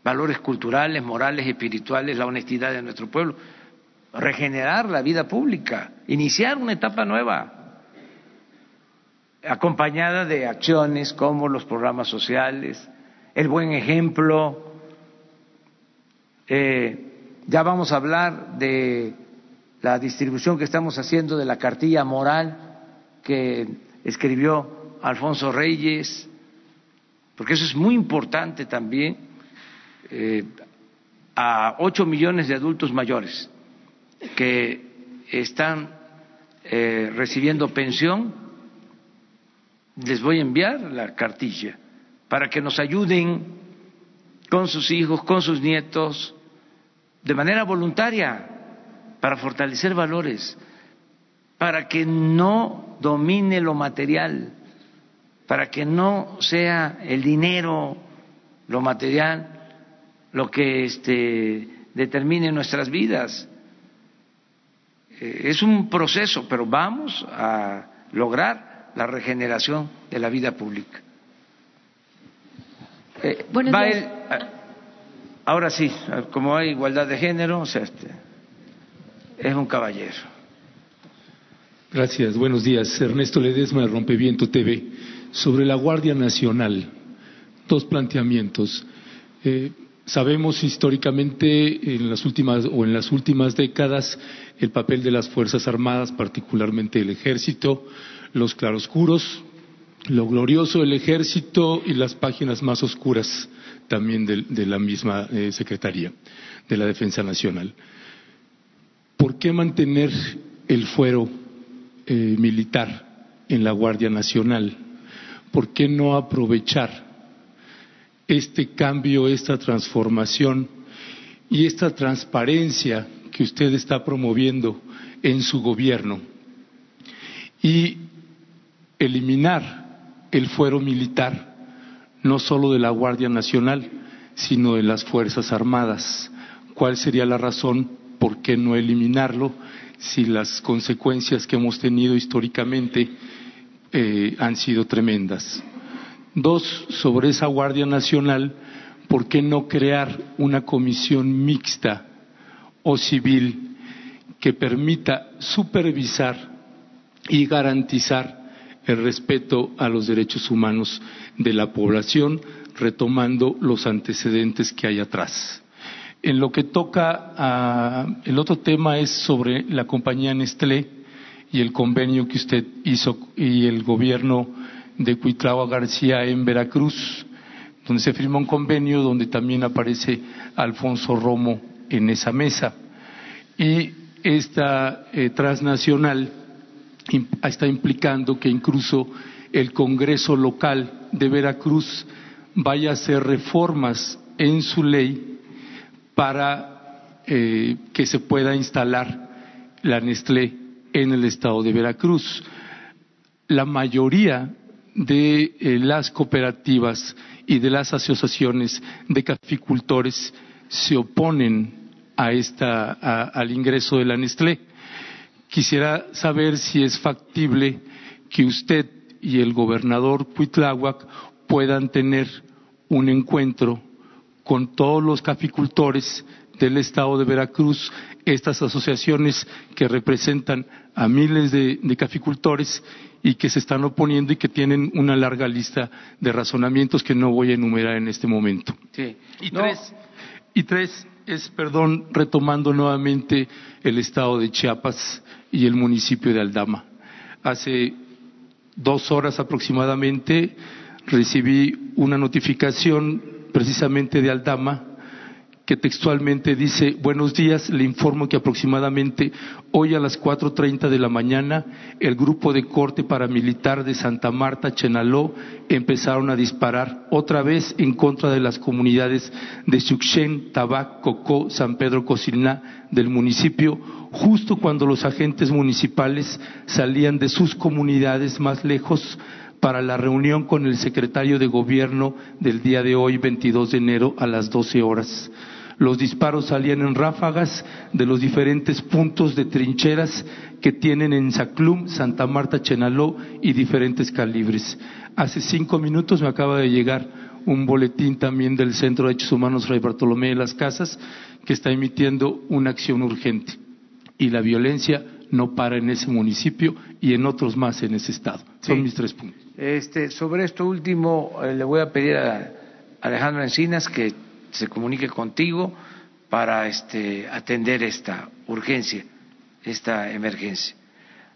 valores culturales, morales, espirituales, la honestidad de nuestro pueblo, regenerar la vida pública, iniciar una etapa nueva, acompañada de acciones como los programas sociales, el buen ejemplo. Eh, ya vamos a hablar de la distribución que estamos haciendo de la cartilla moral que escribió Alfonso Reyes, porque eso es muy importante también, eh, a ocho millones de adultos mayores que están eh, recibiendo pensión, les voy a enviar la cartilla para que nos ayuden con sus hijos, con sus nietos, de manera voluntaria, para fortalecer valores, para que no domine lo material, para que no sea el dinero, lo material, lo que este, determine nuestras vidas. Eh, es un proceso, pero vamos a lograr la regeneración de la vida pública. Eh, va él, ahora sí, como hay igualdad de género, o sea, este, es un caballero. Gracias, buenos días. Ernesto Ledesma de Rompeviento TV. Sobre la Guardia Nacional, dos planteamientos. Eh, sabemos históricamente en las últimas o en las últimas décadas el papel de las Fuerzas Armadas, particularmente el Ejército, los claroscuros, lo glorioso del ejército y las páginas más oscuras también de, la misma eh, Secretaría de la Defensa Nacional. ¿Por qué mantener el fuero eh, militar en la Guardia Nacional? ¿Por qué no aprovechar este cambio, esta transformación y esta transparencia que usted está promoviendo en su gobierno y eliminar el fuero militar, no solo de la Guardia Nacional, sino de las Fuerzas Armadas. ¿Cuál sería la razón por qué no eliminarlo si las consecuencias que hemos tenido históricamente eh, han sido tremendas? Dos, sobre esa Guardia Nacional, ¿por qué no crear una comisión mixta o civil que permita supervisar y garantizar el respeto a los derechos humanos de la población, retomando los antecedentes que hay atrás. En lo que toca a, el otro tema es sobre la compañía Nestlé y el convenio que usted hizo y el gobierno de Cuitlagua García en Veracruz, donde se firma un convenio donde también aparece Alfonso Romo en esa mesa. Y esta eh, transnacional está implicando que incluso el Congreso local de Veracruz vaya a hacer reformas en su ley para eh, que se pueda instalar la Nestlé en el estado de Veracruz. La mayoría de eh, las cooperativas y de las asociaciones de caficultores se oponen a esta, al ingreso de la Nestlé. Quisiera saber si es factible que usted y el gobernador Cuitláhuac puedan tener un encuentro con todos los caficultores del estado de Veracruz, estas asociaciones que representan a miles de, caficultores y que se están oponiendo y que tienen una larga lista de razonamientos que no voy a enumerar en este momento. Y, tres, y tres es, perdón, retomando nuevamente el estado de Chiapas y el municipio de Aldama. Hace dos horas aproximadamente recibí una notificación precisamente de Aldama que textualmente dice, buenos días, le informo que aproximadamente hoy a las 4.30 de la mañana el grupo de corte paramilitar de Santa Marta, Chenaló, empezaron a disparar otra vez en contra de las comunidades de Xuxen, Tabac, Cocó, San Pedro Cosilná del municipio, justo cuando los agentes municipales salían de sus comunidades más lejos para la reunión con el secretario de gobierno del día de hoy, 22 de enero, a las 12 horas. Los disparos salían en ráfagas de los diferentes puntos de trincheras que tienen en Saclum, Santa Marta, Chenaló y diferentes calibres. Hace cinco minutos me acaba de llegar un boletín también del Centro de Hechos Humanos Fray Bartolomé de las Casas que está emitiendo una acción urgente. Y la violencia no para en ese municipio y en otros más en ese estado. Son mis tres puntos. Este, sobre esto último, eh, le voy a pedir a Alejandro Encinas que se comunique contigo para este, atender esta urgencia, esta emergencia.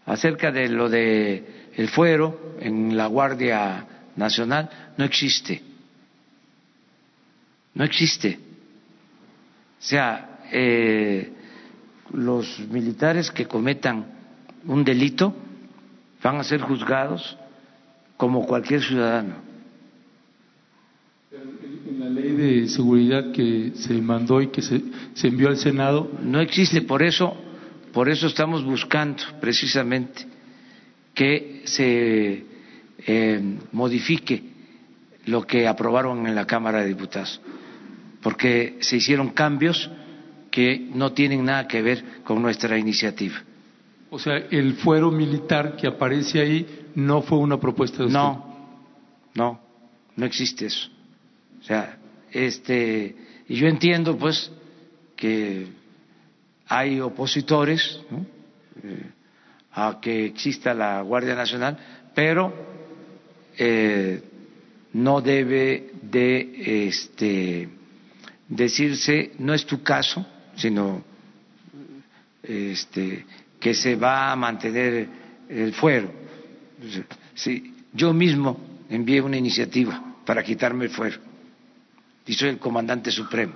Acerca de lo de el fuero en la Guardia Nacional, no existe. No existe. O sea, eh, los militares que cometan un delito van a ser juzgados como cualquier ciudadano ley de seguridad que se mandó y que se, envió al Senado no existe, por eso, por eso estamos buscando precisamente que se eh, modifique lo que aprobaron en la Cámara de Diputados, porque se hicieron cambios que no tienen nada que ver con nuestra iniciativa. O sea, el fuero militar que aparece ahí no fue una propuesta de usted. No, no, no existe eso. O sea, este, y yo entiendo pues que hay opositores eh, a que exista la Guardia Nacional, pero eh, no debe de este, decirse, no es tu caso, sino este, que se va a mantener el fuero. Sí, Yo mismo envié una iniciativa para quitarme el fuero y soy el comandante supremo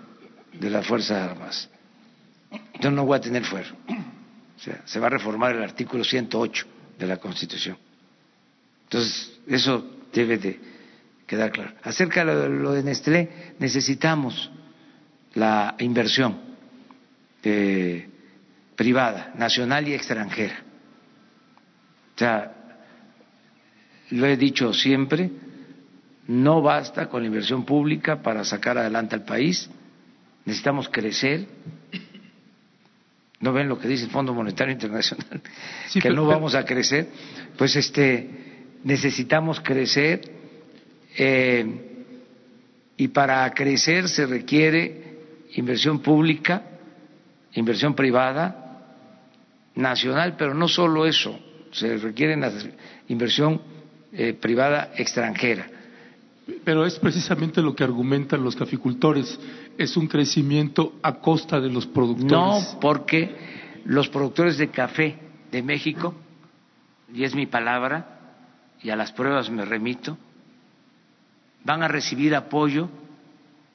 de las Fuerzas Armadas. Yo no voy a tener fuero. O sea, se va a reformar el artículo 108 de la Constitución. Entonces, eso debe de quedar claro. Acerca de lo de Nestlé, necesitamos la inversión eh, privada, nacional y extranjera. O sea, lo he dicho siempre, no basta con la inversión pública para sacar adelante al país, necesitamos crecer. ¿No ven lo que dice el Fondo Monetario Internacional? que no vamos a crecer. Pues este, necesitamos crecer eh, y para crecer se requiere inversión pública, inversión privada, nacional, pero no solo eso, se requiere inversión eh, privada extranjera. Pero es precisamente lo que argumentan los caficultores, es un crecimiento a costa de los productores. No, porque los productores de café de México, y es mi palabra, y a las pruebas me remito, van a recibir apoyo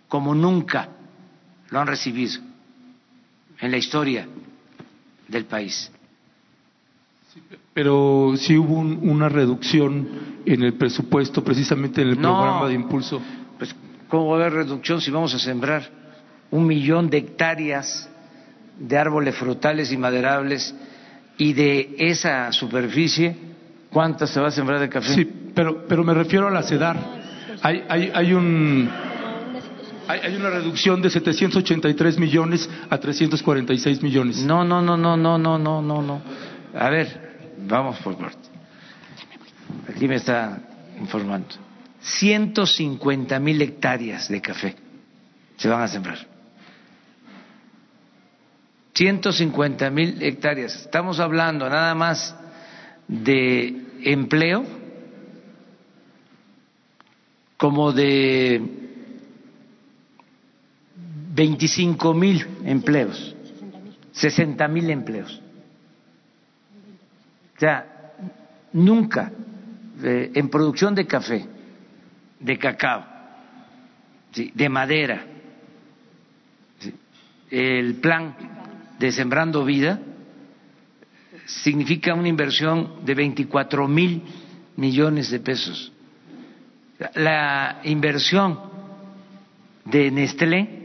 como nunca lo han recibido en la historia del país pero sí hubo una reducción en el presupuesto, precisamente en el programa de impulso. Pues, ¿cómo va a haber reducción si vamos a sembrar un millón de hectáreas de árboles frutales y maderables y de esa superficie, cuántas se va a sembrar de café? Sí, pero, pero me refiero a la CEDAR. Hay, hay, hay un. Hay, una reducción de 783 millones a 346 millones. No, no, no, no, no, no, no, no, no. A ver, Vamos por parte. Aquí me está informando. 150 mil hectáreas de café se van a sembrar. 150 mil hectáreas. Estamos hablando nada más de empleo como de 25 mil empleos, 60 mil empleos. O sea, nunca eh, en producción de café, de cacao, de madera, el plan de Sembrando Vida significa una inversión de 24 mil millones de pesos. La inversión de Nestlé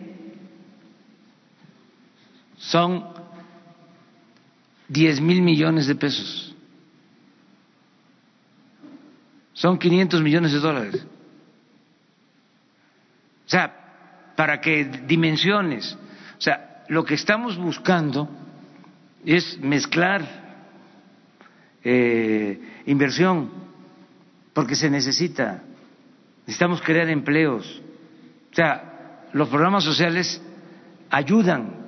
son 10 mil millones de pesos. son 500 millones de dólares. O sea, para que dimensiones, o sea, lo que estamos buscando es mezclar eh, inversión, porque se necesita, necesitamos crear empleos. O sea, los programas sociales ayudan,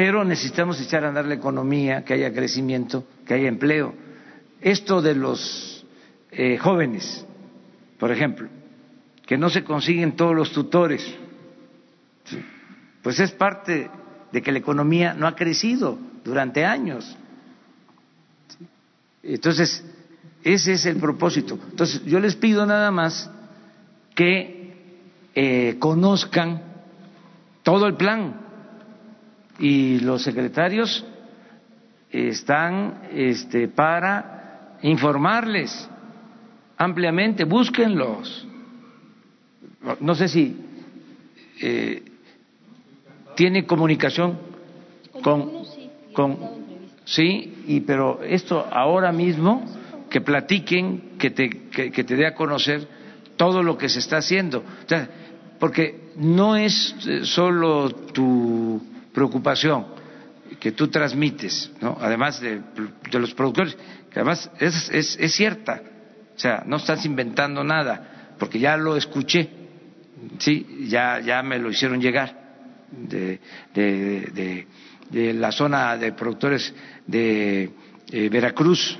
pero necesitamos echar a andar la economía, que haya crecimiento, que haya empleo. Esto de los eh, jóvenes, por ejemplo, que no se consiguen todos los tutores, pues es parte de que la economía no ha crecido durante años. Entonces, ese es el propósito. Entonces, yo les pido nada más que eh, conozcan todo el plan y los secretarios están este, para informarles ampliamente, búsquenlos. No sé si eh, tiene comunicación con, con sí, y pero esto ahora mismo que platiquen, que te, que, te dé a conocer todo lo que se está haciendo, porque no es eh, solo tu preocupación que tú transmites, ¿no? además de, de los productores, que además es, es, es cierta, o sea, no estás inventando nada, porque ya lo escuché, sí, ya, ya me lo hicieron llegar de, de, de, la zona de productores de eh, Veracruz,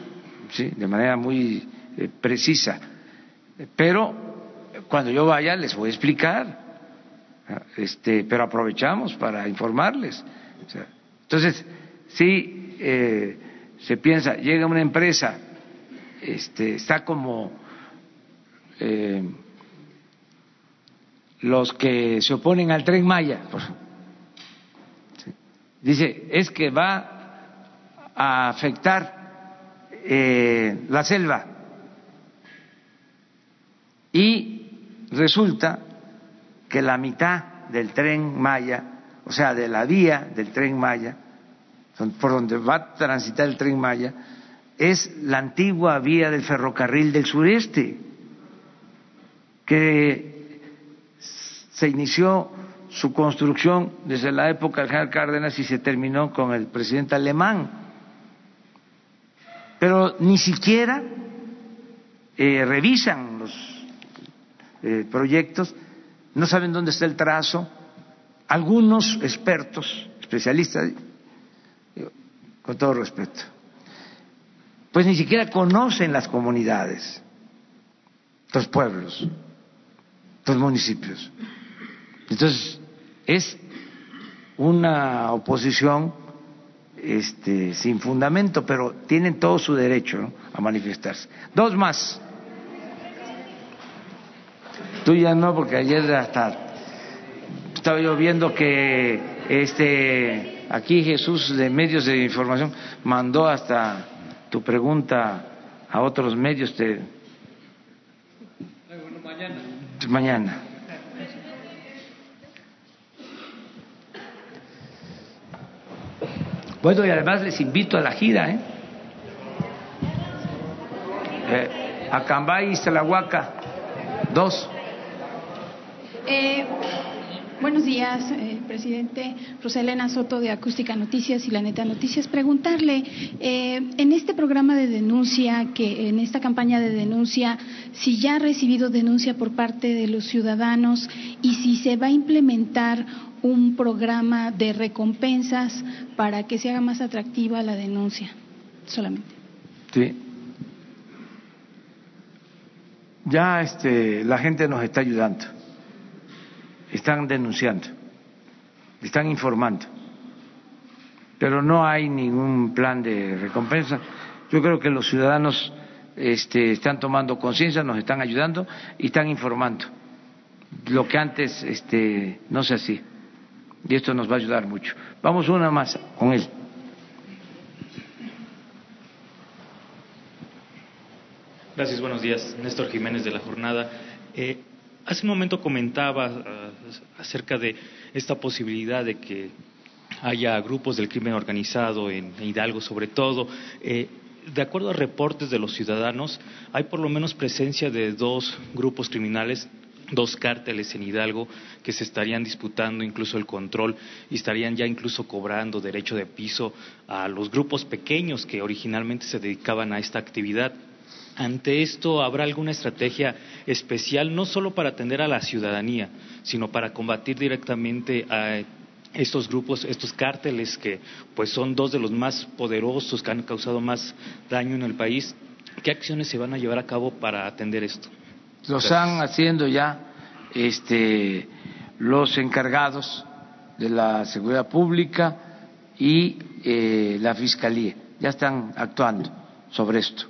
sí, de manera muy eh, precisa. Pero cuando yo vaya les voy a explicar, este, pero aprovechamos para informarles. entonces, si eh, se piensa, llega una empresa este, está como eh, los que se oponen al tren Maya. Dice, es que va a afectar eh, la selva. Y resulta que la mitad del tren Maya, o sea, de la vía del tren Maya, por donde va a transitar el tren Maya, es la antigua vía del ferrocarril del sureste, que se inició su construcción desde la época del general Cárdenas y se terminó con el presidente alemán. Pero ni siquiera eh, revisan los eh, proyectos, no saben dónde está el trazo. Algunos expertos, especialistas, con todo respeto, pues ni siquiera conocen las comunidades, los pueblos, los municipios. Entonces, es una oposición este, sin fundamento, pero tienen todo su derecho a manifestarse. Dos más. Tú ya no, porque ayer hasta estaba yo viendo que este aquí Jesús de medios de información mandó hasta tu pregunta a otros medios. Te... mañana. Mañana. Bueno, y además les invito a la gira, ¿eh? eh a Cambay y Salahuaca, dos. Eh, buenos días, eh, presidente. Rosalena Soto de Acústica Noticias y La Neta Noticias. Preguntarle, eh, en este programa de denuncia, que en esta campaña de denuncia, si ya ha recibido denuncia por parte de los ciudadanos y si se va a implementar un programa de recompensas para que se haga más atractiva la denuncia, solamente. Sí. Ya este, la gente nos está ayudando, están denunciando, están informando, pero no hay ningún plan de recompensa. Yo creo que los ciudadanos este, están tomando conciencia, nos están ayudando y están informando, lo que antes este, no se hacía y esto nos va a ayudar mucho. Vamos una más con él. Gracias, buenos días. Néstor Jiménez de la Jornada. Eh, hace un momento comentaba uh, acerca de esta posibilidad de que haya grupos del crimen organizado en Hidalgo, sobre todo. Eh, de acuerdo a reportes de los ciudadanos, hay por lo menos presencia de dos grupos criminales dos cárteles en Hidalgo que se estarían disputando incluso el control y estarían ya incluso cobrando derecho de piso a los grupos pequeños que originalmente se dedicaban a esta actividad. Ante esto, ¿habrá alguna estrategia especial, no solo para atender a la ciudadanía, sino para combatir directamente a estos grupos, estos cárteles que pues son dos de los más poderosos que han causado más daño en el país? ¿Qué acciones se van a llevar a cabo para atender esto? lo están haciendo ya este, los encargados de la seguridad pública y eh, la fiscalía. Ya están actuando sobre esto.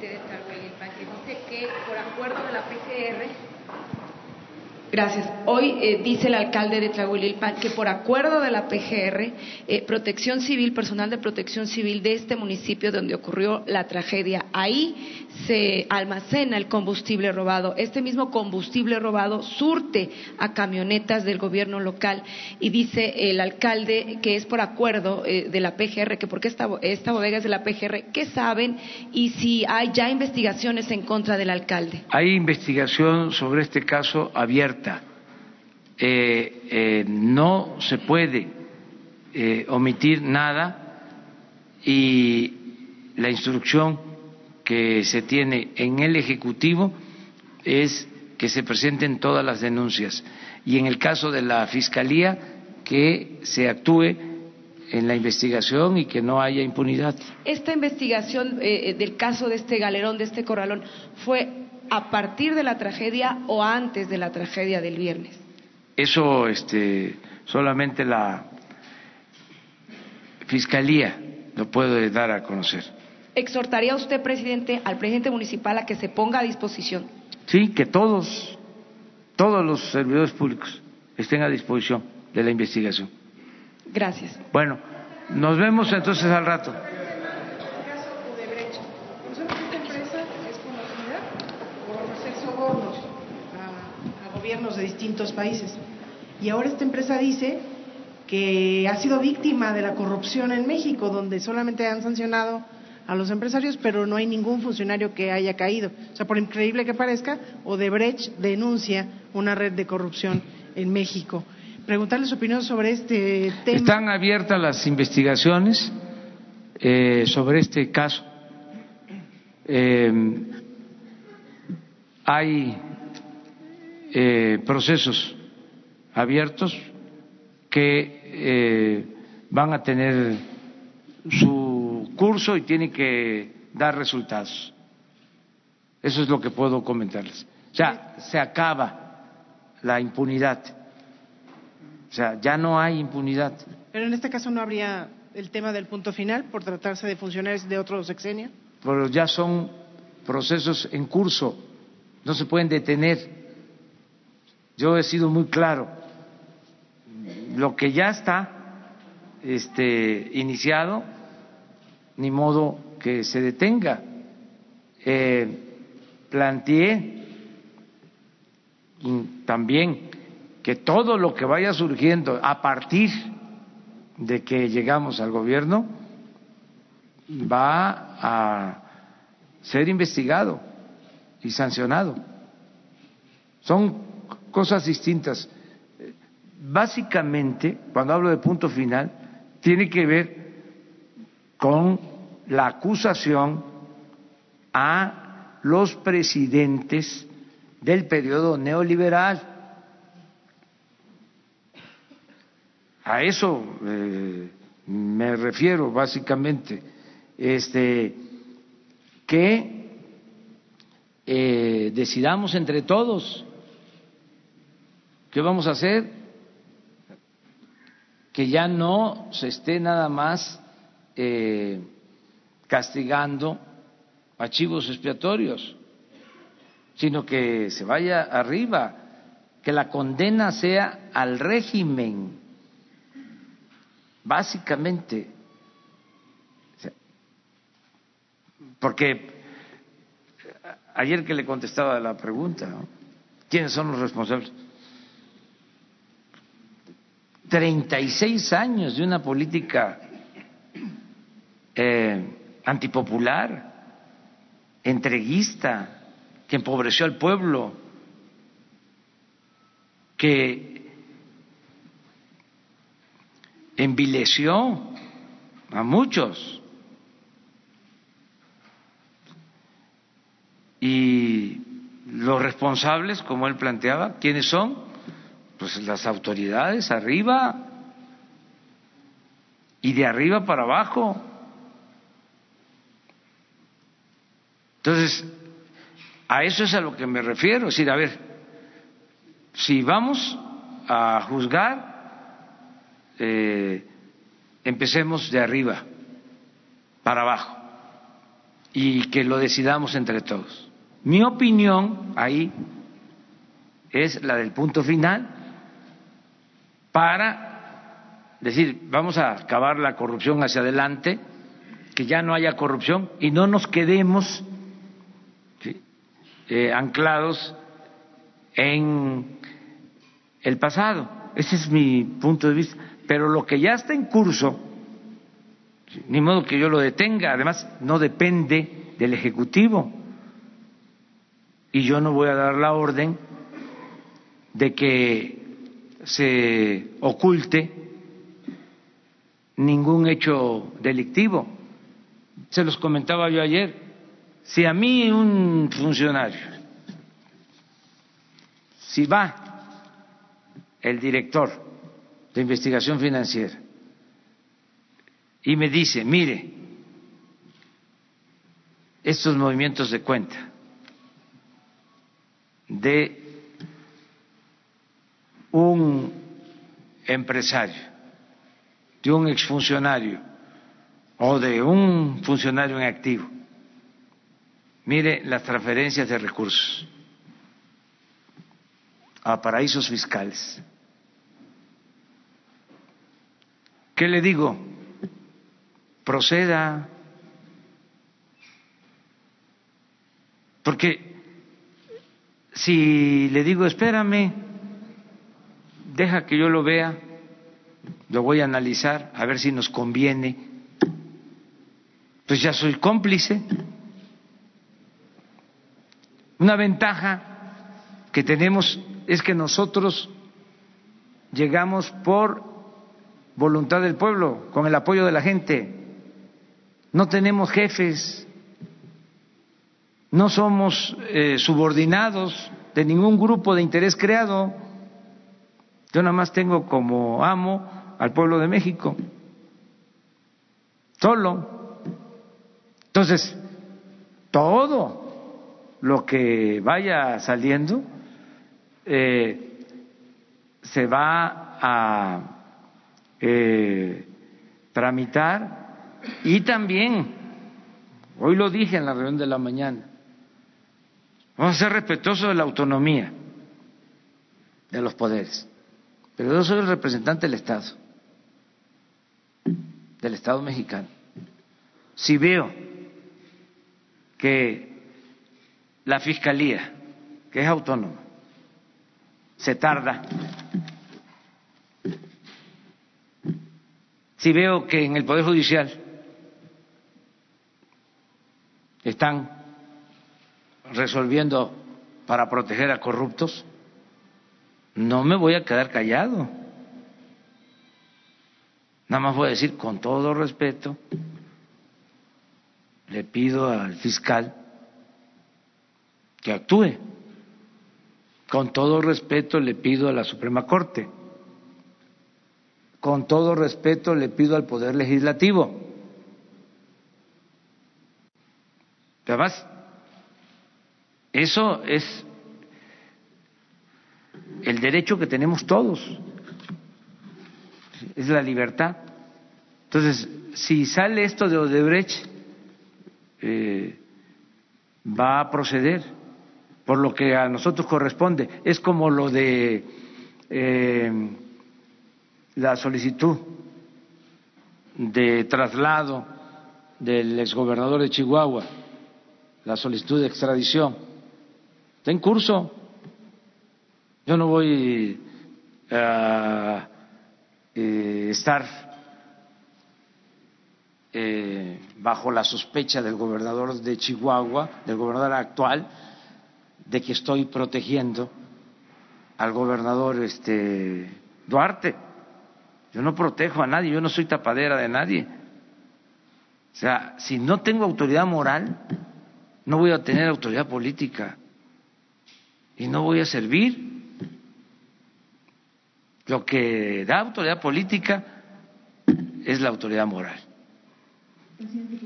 del presidente de Tlahuelilpan, que dice que por acuerdo de la PGR Gracias. Hoy eh, dice el alcalde de Tlahuelilpan que por acuerdo de la PGR, eh, Protección Civil, personal de Protección Civil de este municipio donde ocurrió la tragedia, ahí se almacena el combustible robado. Este mismo combustible robado surte a camionetas del gobierno local y dice el alcalde que es por acuerdo eh, de la PGR, que porque esta, esta bodega es de la PGR, ¿qué saben? Y si hay ya investigaciones en contra del alcalde. Hay investigación sobre este caso abierta eh, eh, no se puede eh, omitir nada y la instrucción que se tiene en el Ejecutivo es que se presenten todas las denuncias y en el caso de la Fiscalía que se actúe en la investigación y que no haya impunidad. Esta investigación eh, del caso de este galerón, de este corralón, fue a partir de la tragedia o antes de la tragedia del viernes. Eso este, solamente la Fiscalía lo puede dar a conocer. ¿Exhortaría usted, presidente, al presidente municipal a que se ponga a disposición? Sí, que todos, todos los servidores públicos estén a disposición de la investigación. Gracias. Bueno, nos vemos entonces al rato. a gobiernos de distintos países. Y ahora esta empresa dice que ha sido víctima de la corrupción en México, donde solamente han sancionado a los empresarios, pero no hay ningún funcionario que haya caído. O sea, por increíble que parezca, Odebrecht denuncia una red de corrupción en México. Preguntarle su opinión sobre este tema. Están abiertas las investigaciones eh, sobre este caso. Eh, hay eh, procesos abiertos que eh, van a tener su curso y tienen que dar resultados. Eso es lo que puedo comentarles. O sea, se acaba la impunidad. O sea, ya no hay impunidad. Pero en este caso no habría el tema del punto final por tratarse de funcionarios de otro sexenio. Pero ya son procesos en curso, no se pueden detener. Yo he sido muy claro lo que ya está este, iniciado, ni modo que se detenga. Eh, planteé también que todo lo que vaya surgiendo a partir de que llegamos al gobierno va a ser investigado y sancionado. Son cosas distintas básicamente, cuando hablo de punto final, tiene que ver con la acusación a los presidentes del periodo neoliberal. A eso eh, me refiero básicamente, este, que eh, decidamos entre todos qué vamos a hacer que ya no se esté nada más eh, castigando archivos expiatorios, sino que se vaya arriba, que la condena sea al régimen, básicamente. Porque ayer que le contestaba la pregunta, ¿quiénes son los responsables? 36 años de una política eh, antipopular, entreguista, que empobreció al pueblo, que envileció a muchos. Y los responsables, como él planteaba, ¿quiénes son? Pues las autoridades arriba y de arriba para abajo. Entonces, a eso es a lo que me refiero. Es decir, a ver, si vamos a juzgar, eh, empecemos de arriba para abajo y que lo decidamos entre todos. Mi opinión ahí es la del punto final para decir, vamos a acabar la corrupción hacia adelante, que ya no haya corrupción y no nos quedemos eh, anclados en el pasado. Ese es mi punto de vista. Pero lo que ya está en curso, ni modo que yo lo detenga, además no depende del Ejecutivo. Y yo no voy a dar la orden de que se oculte ningún hecho delictivo. Se los comentaba yo ayer. Si a mí un funcionario si va el director de investigación financiera y me dice, mire, estos movimientos de cuenta de un empresario, de un exfuncionario o de un funcionario en activo. Mire las transferencias de recursos a paraísos fiscales. ¿Qué le digo? Proceda. Porque si le digo, espérame, deja que yo lo vea, lo voy a analizar, a ver si nos conviene, pues ya soy cómplice. Una ventaja que tenemos es que nosotros llegamos por voluntad del pueblo, con el apoyo de la gente. No tenemos jefes, no somos eh, subordinados de ningún grupo de interés creado. Yo nada más tengo como amo al pueblo de México, solo. Entonces, todo lo que vaya saliendo eh, se va a eh, tramitar y también, hoy lo dije en la reunión de la mañana, vamos a ser respetuosos de la autonomía de los poderes, pero yo soy el representante del Estado, del Estado mexicano. Si veo que la Fiscalía, que es autónoma, se tarda. Si veo que en el Poder Judicial están resolviendo para proteger a corruptos, no me voy a quedar callado. Nada más voy a decir con todo respeto, le pido al fiscal que actúe. Con todo respeto le pido a la Suprema Corte, con todo respeto le pido al Poder Legislativo. Además, eso es el derecho que tenemos todos, es la libertad. Entonces, si sale esto de Odebrecht, eh, va a proceder por lo que a nosotros corresponde. Es como lo de eh, la solicitud de traslado del exgobernador de Chihuahua, la solicitud de extradición. Está en curso. Yo no voy a eh, estar eh, bajo la sospecha del gobernador de Chihuahua, del gobernador actual, de que estoy protegiendo al gobernador este Duarte. Yo no protejo a nadie, yo no soy tapadera de nadie. O sea, si no tengo autoridad moral, no voy a tener autoridad política y no voy a servir. Lo que da autoridad política es la autoridad moral.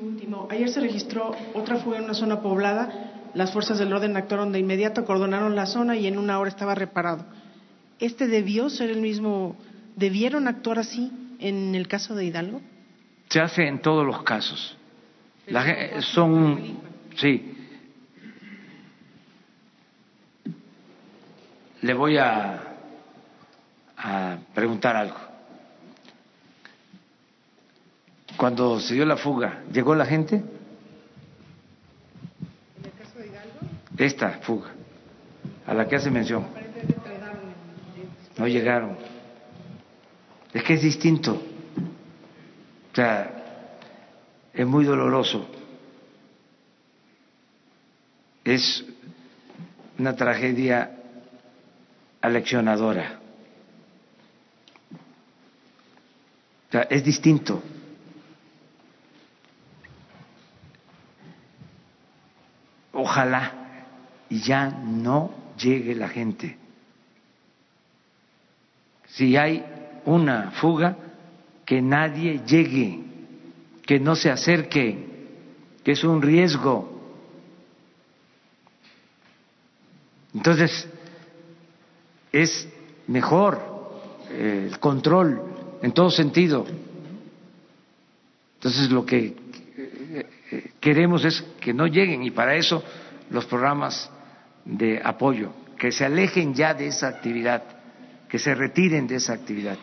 último, ayer se registró otra fuga en una zona poblada las fuerzas del orden actuaron de inmediato, acordonaron la zona y en una hora estaba reparado. ¿Este debió ser el mismo? ¿Debieron actuar así en el caso de Hidalgo? Se hace en todos los casos. La, son, sí. Le voy a, a preguntar algo. Cuando se dio la fuga, ¿llegó la gente? esta fuga, a la que hace mención. No llegaron. Es que es distinto. O sea, es muy doloroso. Es una tragedia aleccionadora. Es distinto. Ojalá ya no llegue la gente si hay una fuga, que nadie llegue, que no se acerque, que es un riesgo. Entonces, es mejor eh, el control en todo sentido. Entonces, lo que eh, queremos es que no lleguen y para eso los programas de apoyo, que se alejen ya de esa actividad, que se retiren de esa actividad.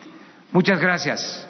Muchas gracias.